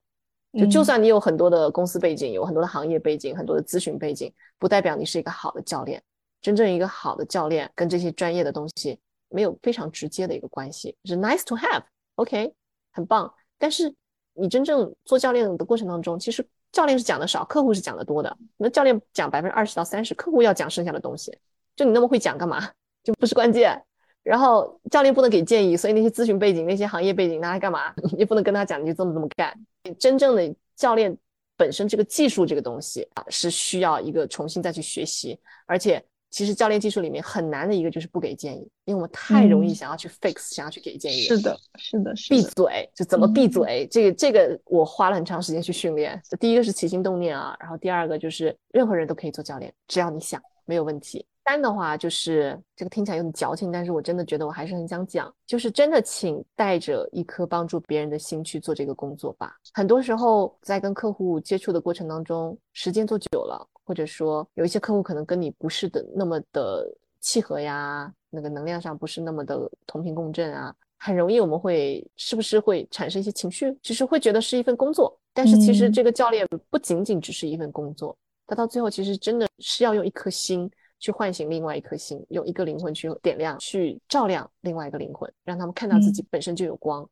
就就算你有很多的公司背景，有很多的行业背景，很多的咨询背景，不代表你是一个好的教练。真正一个好的教练跟这些专业的东西没有非常直接的一个关系，是 nice to have，OK，很棒。但是你真正做教练的过程当中，其实教练是讲的少，客户是讲的多的。那教练讲百分之二十到三十，客户要讲剩下的东西。就你那么会讲干嘛？就不是关键。然后教练不能给建议，所以那些咨询背景、那些行业背景拿来干嘛？[LAUGHS] 你不能跟他讲，你就这么这么干。真正的教练本身这个技术这个东西啊，是需要一个重新再去学习。而且其实教练技术里面很难的一个就是不给建议，因为我们太容易想要去 fix，想要去给建议。是的，是的，闭嘴就怎么闭嘴？这个这个我花了很长时间去训练。第一个是起心动念啊，然后第二个就是任何人都可以做教练，只要你想，没有问题。三的话就是这个听起来有点矫情，但是我真的觉得我还是很想讲，就是真的，请带着一颗帮助别人的心去做这个工作吧。很多时候在跟客户接触的过程当中，时间做久了，或者说有一些客户可能跟你不是的那么的契合呀，那个能量上不是那么的同频共振啊，很容易我们会是不是会产生一些情绪，只是会觉得是一份工作。但是其实这个教练不仅仅只是一份工作，他到最后其实真的是要用一颗心。去唤醒另外一颗心，用一个灵魂去点亮，去照亮另外一个灵魂，让他们看到自己本身就有光。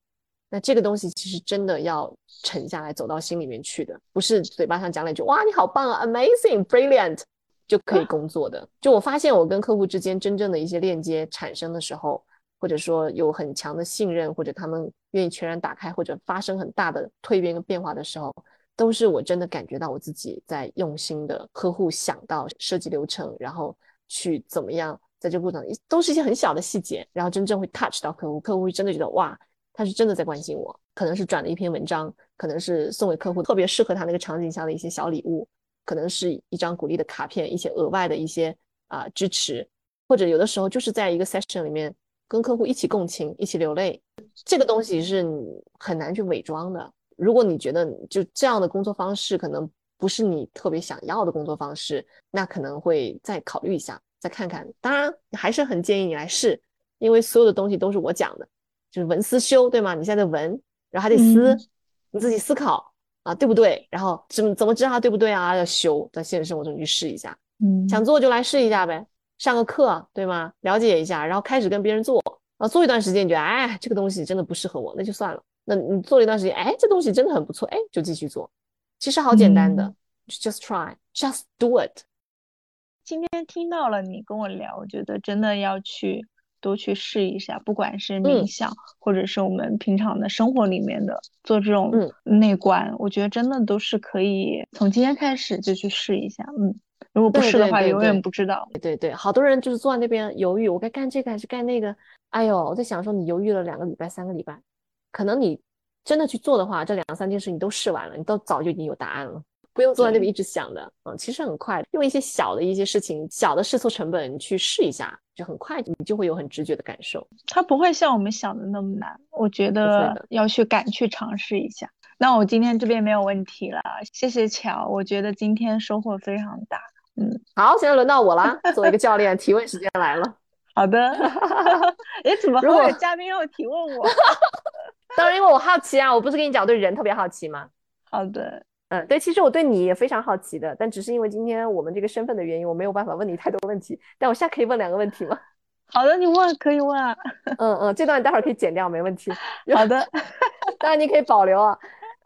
那这个东西其实真的要沉下来，走到心里面去的，不是嘴巴上讲两句“哇，你好棒啊，amazing，brilliant” 就可以工作的。就我发现，我跟客户之间真正的一些链接产生的时候，或者说有很强的信任，或者他们愿意全然打开，或者发生很大的蜕变跟变化的时候。都是我真的感觉到我自己在用心的呵护，想到设计流程，然后去怎么样，在这过程都是一些很小的细节，然后真正会 touch 到客户，客户会真的觉得哇，他是真的在关心我。可能是转了一篇文章，可能是送给客户特别适合他那个场景下的一些小礼物，可能是一张鼓励的卡片，一些额外的一些啊支持，或者有的时候就是在一个 session 里面跟客户一起共情，一起流泪，这个东西是很难去伪装的。如果你觉得就这样的工作方式可能不是你特别想要的工作方式，那可能会再考虑一下，再看看。当然，还是很建议你来试，因为所有的东西都是我讲的，就是文思修，对吗？你现在文，然后还得思，你自己思考啊，对不对？然后怎么怎么知道它对不对啊？要修，在现实生活中去试一下。嗯，想做就来试一下呗，上个课，对吗？了解一下，然后开始跟别人做，然后做一段时间，你觉得哎，这个东西真的不适合我，那就算了。那你做了一段时间，哎，这东西真的很不错，哎，就继续做。其实好简单的，just try，just do it。今天听到了你跟我聊，我觉得真的要去多去试一下，不管是冥想，或者是我们平常的生活里面的做这种内观，我觉得真的都是可以从今天开始就去试一下。嗯，如果不试的话，永远不知道。对对，好多人就是坐在那边犹豫，我该干这个还是干那个？哎呦，我在想说，你犹豫了两个礼拜、三个礼拜。可能你真的去做的话，这两三件事你都试完了，你都早就已经有答案了。不用坐在那边一直想的，嗯，其实很快，用一些小的一些事情，小的试错成本去试一下，就很快你就会有很直觉的感受。它不会像我们想的那么难，我觉得要去敢去尝试一下。那我今天这边没有问题了，谢谢乔，我觉得今天收获非常大。嗯，好，现在轮到我了，[LAUGHS] 作为一个教练，提问时间来了。好的，[LAUGHS] 哎，怎么会有嘉宾要提问我？[LAUGHS] 当然，因为我好奇啊，我不是跟你讲对人特别好奇吗？好的，嗯，对，其实我对你也非常好奇的，但只是因为今天我们这个身份的原因，我没有办法问你太多问题。但我现在可以问两个问题吗？[LAUGHS] 好的，你问可以问啊。嗯嗯，这段你待会儿可以剪掉，没问题。[LAUGHS] 好的，当然你可以保留啊。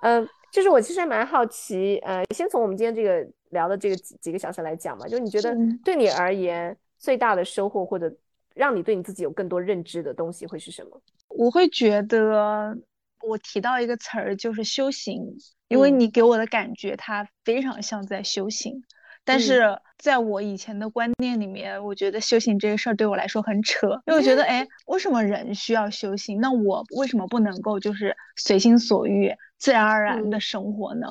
嗯，就是我其实蛮好奇，呃，先从我们今天这个聊的这个几几个小时来讲嘛，就是你觉得对你而言最大的收获或者。让你对你自己有更多认知的东西会是什么？我会觉得我提到一个词儿就是修行，因为你给我的感觉它非常像在修行。但是在我以前的观念里面，我觉得修行这个事儿对我来说很扯，因为我觉得，哎，为什么人需要修行？那我为什么不能够就是随心所欲、自然而然的生活呢？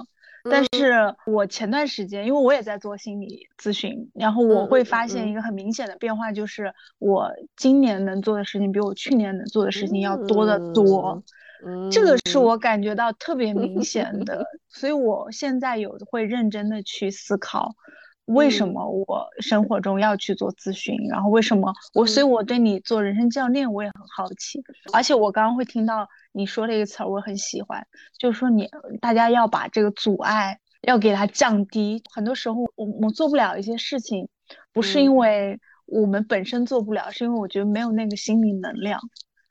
但是我前段时间，因为我也在做心理咨询，然后我会发现一个很明显的变化，就是我今年能做的事情比我去年能做的事情要多得多，这个是我感觉到特别明 [LAUGHS] 显的，所以我现在有会认真的去思考。为什么我生活中要去做咨询？然后为什么我？所以我对你做人生教练我也很好奇。而且我刚刚会听到你说了一个词儿，我很喜欢，就是说你大家要把这个阻碍要给它降低。很多时候我我做不了一些事情，不是因为我们本身做不了，是因为我觉得没有那个心理能量。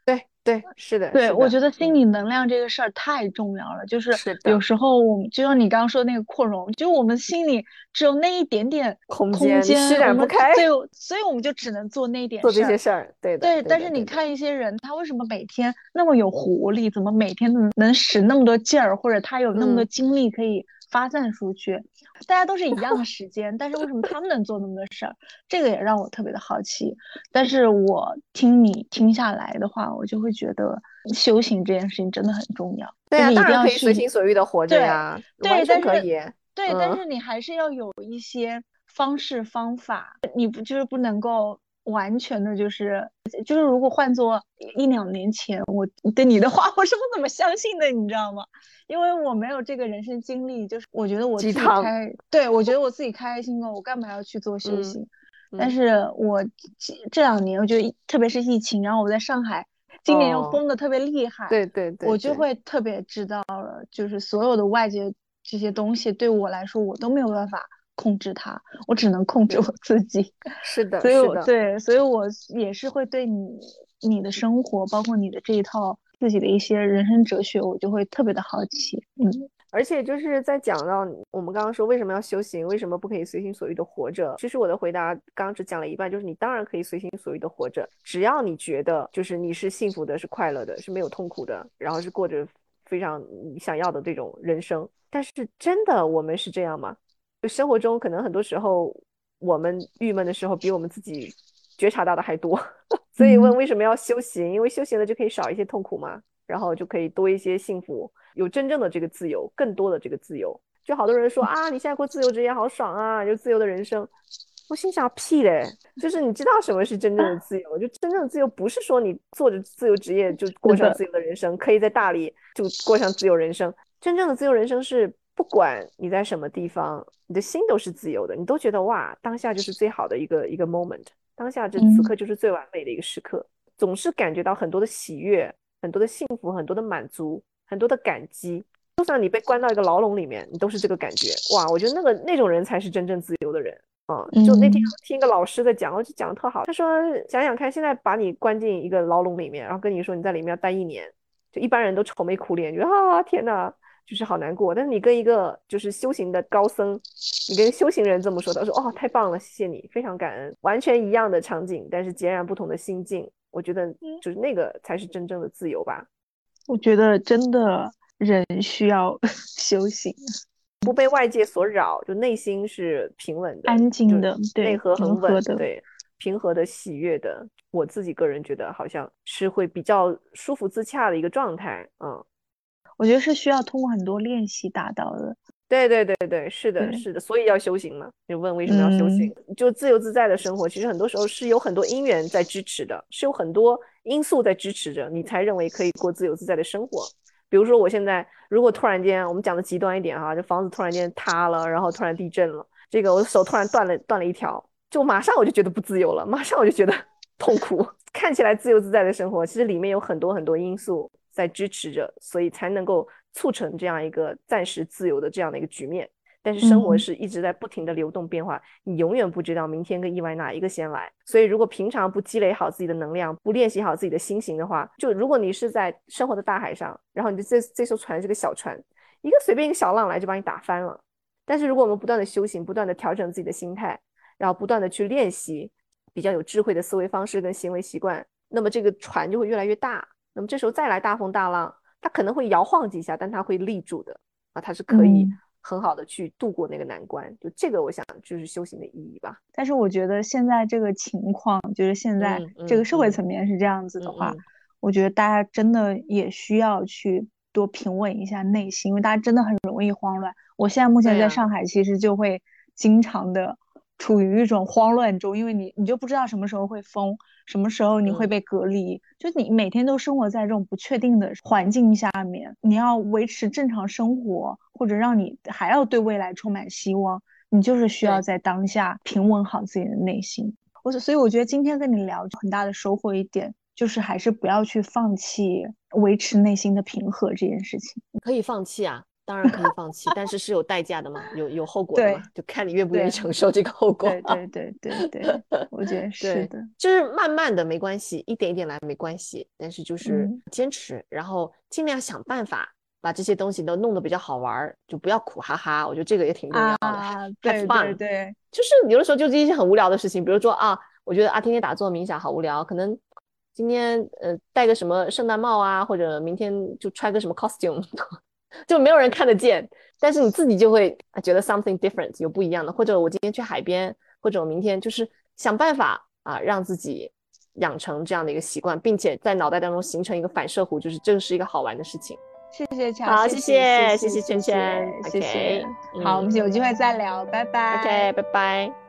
对对，是的，对，我觉得心理能量这个事儿太重要了。就是有时候我们就像你刚刚说那个扩容，就我们心里只有那一点点空间，施展不开，对，所以我们就只能做那一点做这些事儿。对对，但是你看一些人，他为什么每天那么有活力？怎么每天能能使那么多劲儿？或者他有那么多精力可以发散出去？大家都是一样的时间，但是为什么他们能做那么多事儿？这个也让我特别的好奇。但是我听你听下来的话，我就会觉得修行这件事情真的很重要。对啊，当然可以随心所欲的活着呀，对，但可以。对，但是你还是要有一些方式方法，你不就是不能够完全的，就是就是如果换做一两年前，我对你的话，[LAUGHS] 我是不怎么相信的，你知道吗？因为我没有这个人生经历，就是我觉得我自己开，对我觉得我自己开心了，我干嘛要去做修行？但是我这两年，我觉得特别是疫情，然后我在上海，今年又封的特别厉害，对对对，我就会特别知道了，就是所有的外界这些东西对我来说，我都没有办法控制它，我只能控制我自己。[LAUGHS] 是的，所以我对，所以我也是会对你你的生活，包括你的这一套。自己的一些人生哲学，我就会特别的好奇，嗯，而且就是在讲到我们刚刚说为什么要修行，为什么不可以随心所欲的活着？其实我的回答刚刚只讲了一半，就是你当然可以随心所欲的活着，只要你觉得就是你是幸福的，是快乐的，是没有痛苦的，然后是过着非常你想要的这种人生。但是真的我们是这样吗？就生活中可能很多时候我们郁闷的时候，比我们自己。觉察到的还多，[LAUGHS] 所以问为什么要修行？因为修行了就可以少一些痛苦嘛，然后就可以多一些幸福，有真正的这个自由，更多的这个自由。就好多人说啊，你现在过自由职业好爽啊，有自由的人生。我心想屁嘞，就是你知道什么是真正的自由？就真正的自由不是说你做着自由职业就过上自由的人生，可以在大理就过上自由人生。真正的自由人生是不管你在什么地方，你的心都是自由的，你都觉得哇，当下就是最好的一个一个 moment。当下这此刻就是最完美的一个时刻，总是感觉到很多的喜悦、很多的幸福、很多的满足、很多的感激。就算你被关到一个牢笼里面，你都是这个感觉。哇，我觉得那个那种人才是真正自由的人啊！就那天听一个老师在讲，我就讲的特好。他说，想想看，现在把你关进一个牢笼里面，然后跟你说你在里面要待一年，就一般人都愁眉苦脸，觉得啊天哪！就是好难过，但是你跟一个就是修行的高僧，你跟修行人这么说，他说哦太棒了，谢谢你，非常感恩，完全一样的场景，但是截然不同的心境，我觉得就是那个才是真正的自由吧。我觉得真的人需要 [LAUGHS] 修行，不被外界所扰，就内心是平稳的、安静的，内核很稳的，对，平和的、喜悦的。我自己个人觉得好像是会比较舒服自洽的一个状态，嗯。我觉得是需要通过很多练习达到的。对对对对，是的，是的，所以要修行嘛。就问为什么要修行？就自由自在的生活，其实很多时候是有很多因缘在支持的，是有很多因素在支持着你才认为可以过自由自在的生活。比如说我现在如果突然间，我们讲的极端一点哈，这房子突然间塌了，然后突然地震了，这个我的手突然断了断了一条，就马上我就觉得不自由了，马上我就觉得 [LAUGHS] 痛苦。[LAUGHS] 看起来自由自在的生活，其实里面有很多很多因素在支持着，所以才能够。促成这样一个暂时自由的这样的一个局面，但是生活是一直在不停的流动变化，你永远不知道明天跟意外哪一个先来。所以如果平常不积累好自己的能量，不练习好自己的心形的话，就如果你是在生活的大海上，然后你的这这艘船是个小船，一个随便一个小浪来就把你打翻了。但是如果我们不断的修行，不断的调整自己的心态，然后不断的去练习比较有智慧的思维方式跟行为习惯，那么这个船就会越来越大。那么这时候再来大风大浪。它可能会摇晃几下，但它会立住的啊，它是可以很好的去度过那个难关。就这个，我想就是修行的意义吧。但是我觉得现在这个情况，就是现在这个社会层面是这样子的话，我觉得大家真的也需要去多平稳一下内心，因为大家真的很容易慌乱。我现在目前在上海，其实就会经常的。处于一种慌乱中，因为你你就不知道什么时候会封，什么时候你会被隔离，就你每天都生活在这种不确定的环境下面，你要维持正常生活，或者让你还要对未来充满希望，你就是需要在当下平稳好自己的内心。我所以我觉得今天跟你聊很大的收获一点，就是还是不要去放弃维持内心的平和这件事情。可以放弃啊。当然可以放弃，但是是有代价的嘛，有有后果的嘛，就看你愿不愿意承受这个后果。对对对对对，我觉得 [LAUGHS] 是的，就是慢慢的没关系，一点一点来没关系，但是就是坚持，然后尽量想办法把这些东西都弄得比较好玩，就不要苦哈哈。我觉得这个也挺重要的。啊，对对对，就是有的时候就是一些很无聊的事情，比如说啊，我觉得啊天天打坐冥想好无聊，可能今天呃戴个什么圣诞帽啊，或者明天就穿个什么 costume。[LAUGHS] 就没有人看得见，但是你自己就会觉得 something different 有不一样的，或者我今天去海边，或者我明天就是想办法啊，让自己养成这样的一个习惯，并且在脑袋当中形成一个反射弧，就是这个是一个好玩的事情。谢谢乔，好，谢谢，谢谢圈圈，谢谢。好，我们有机会再聊，拜拜。OK，拜拜。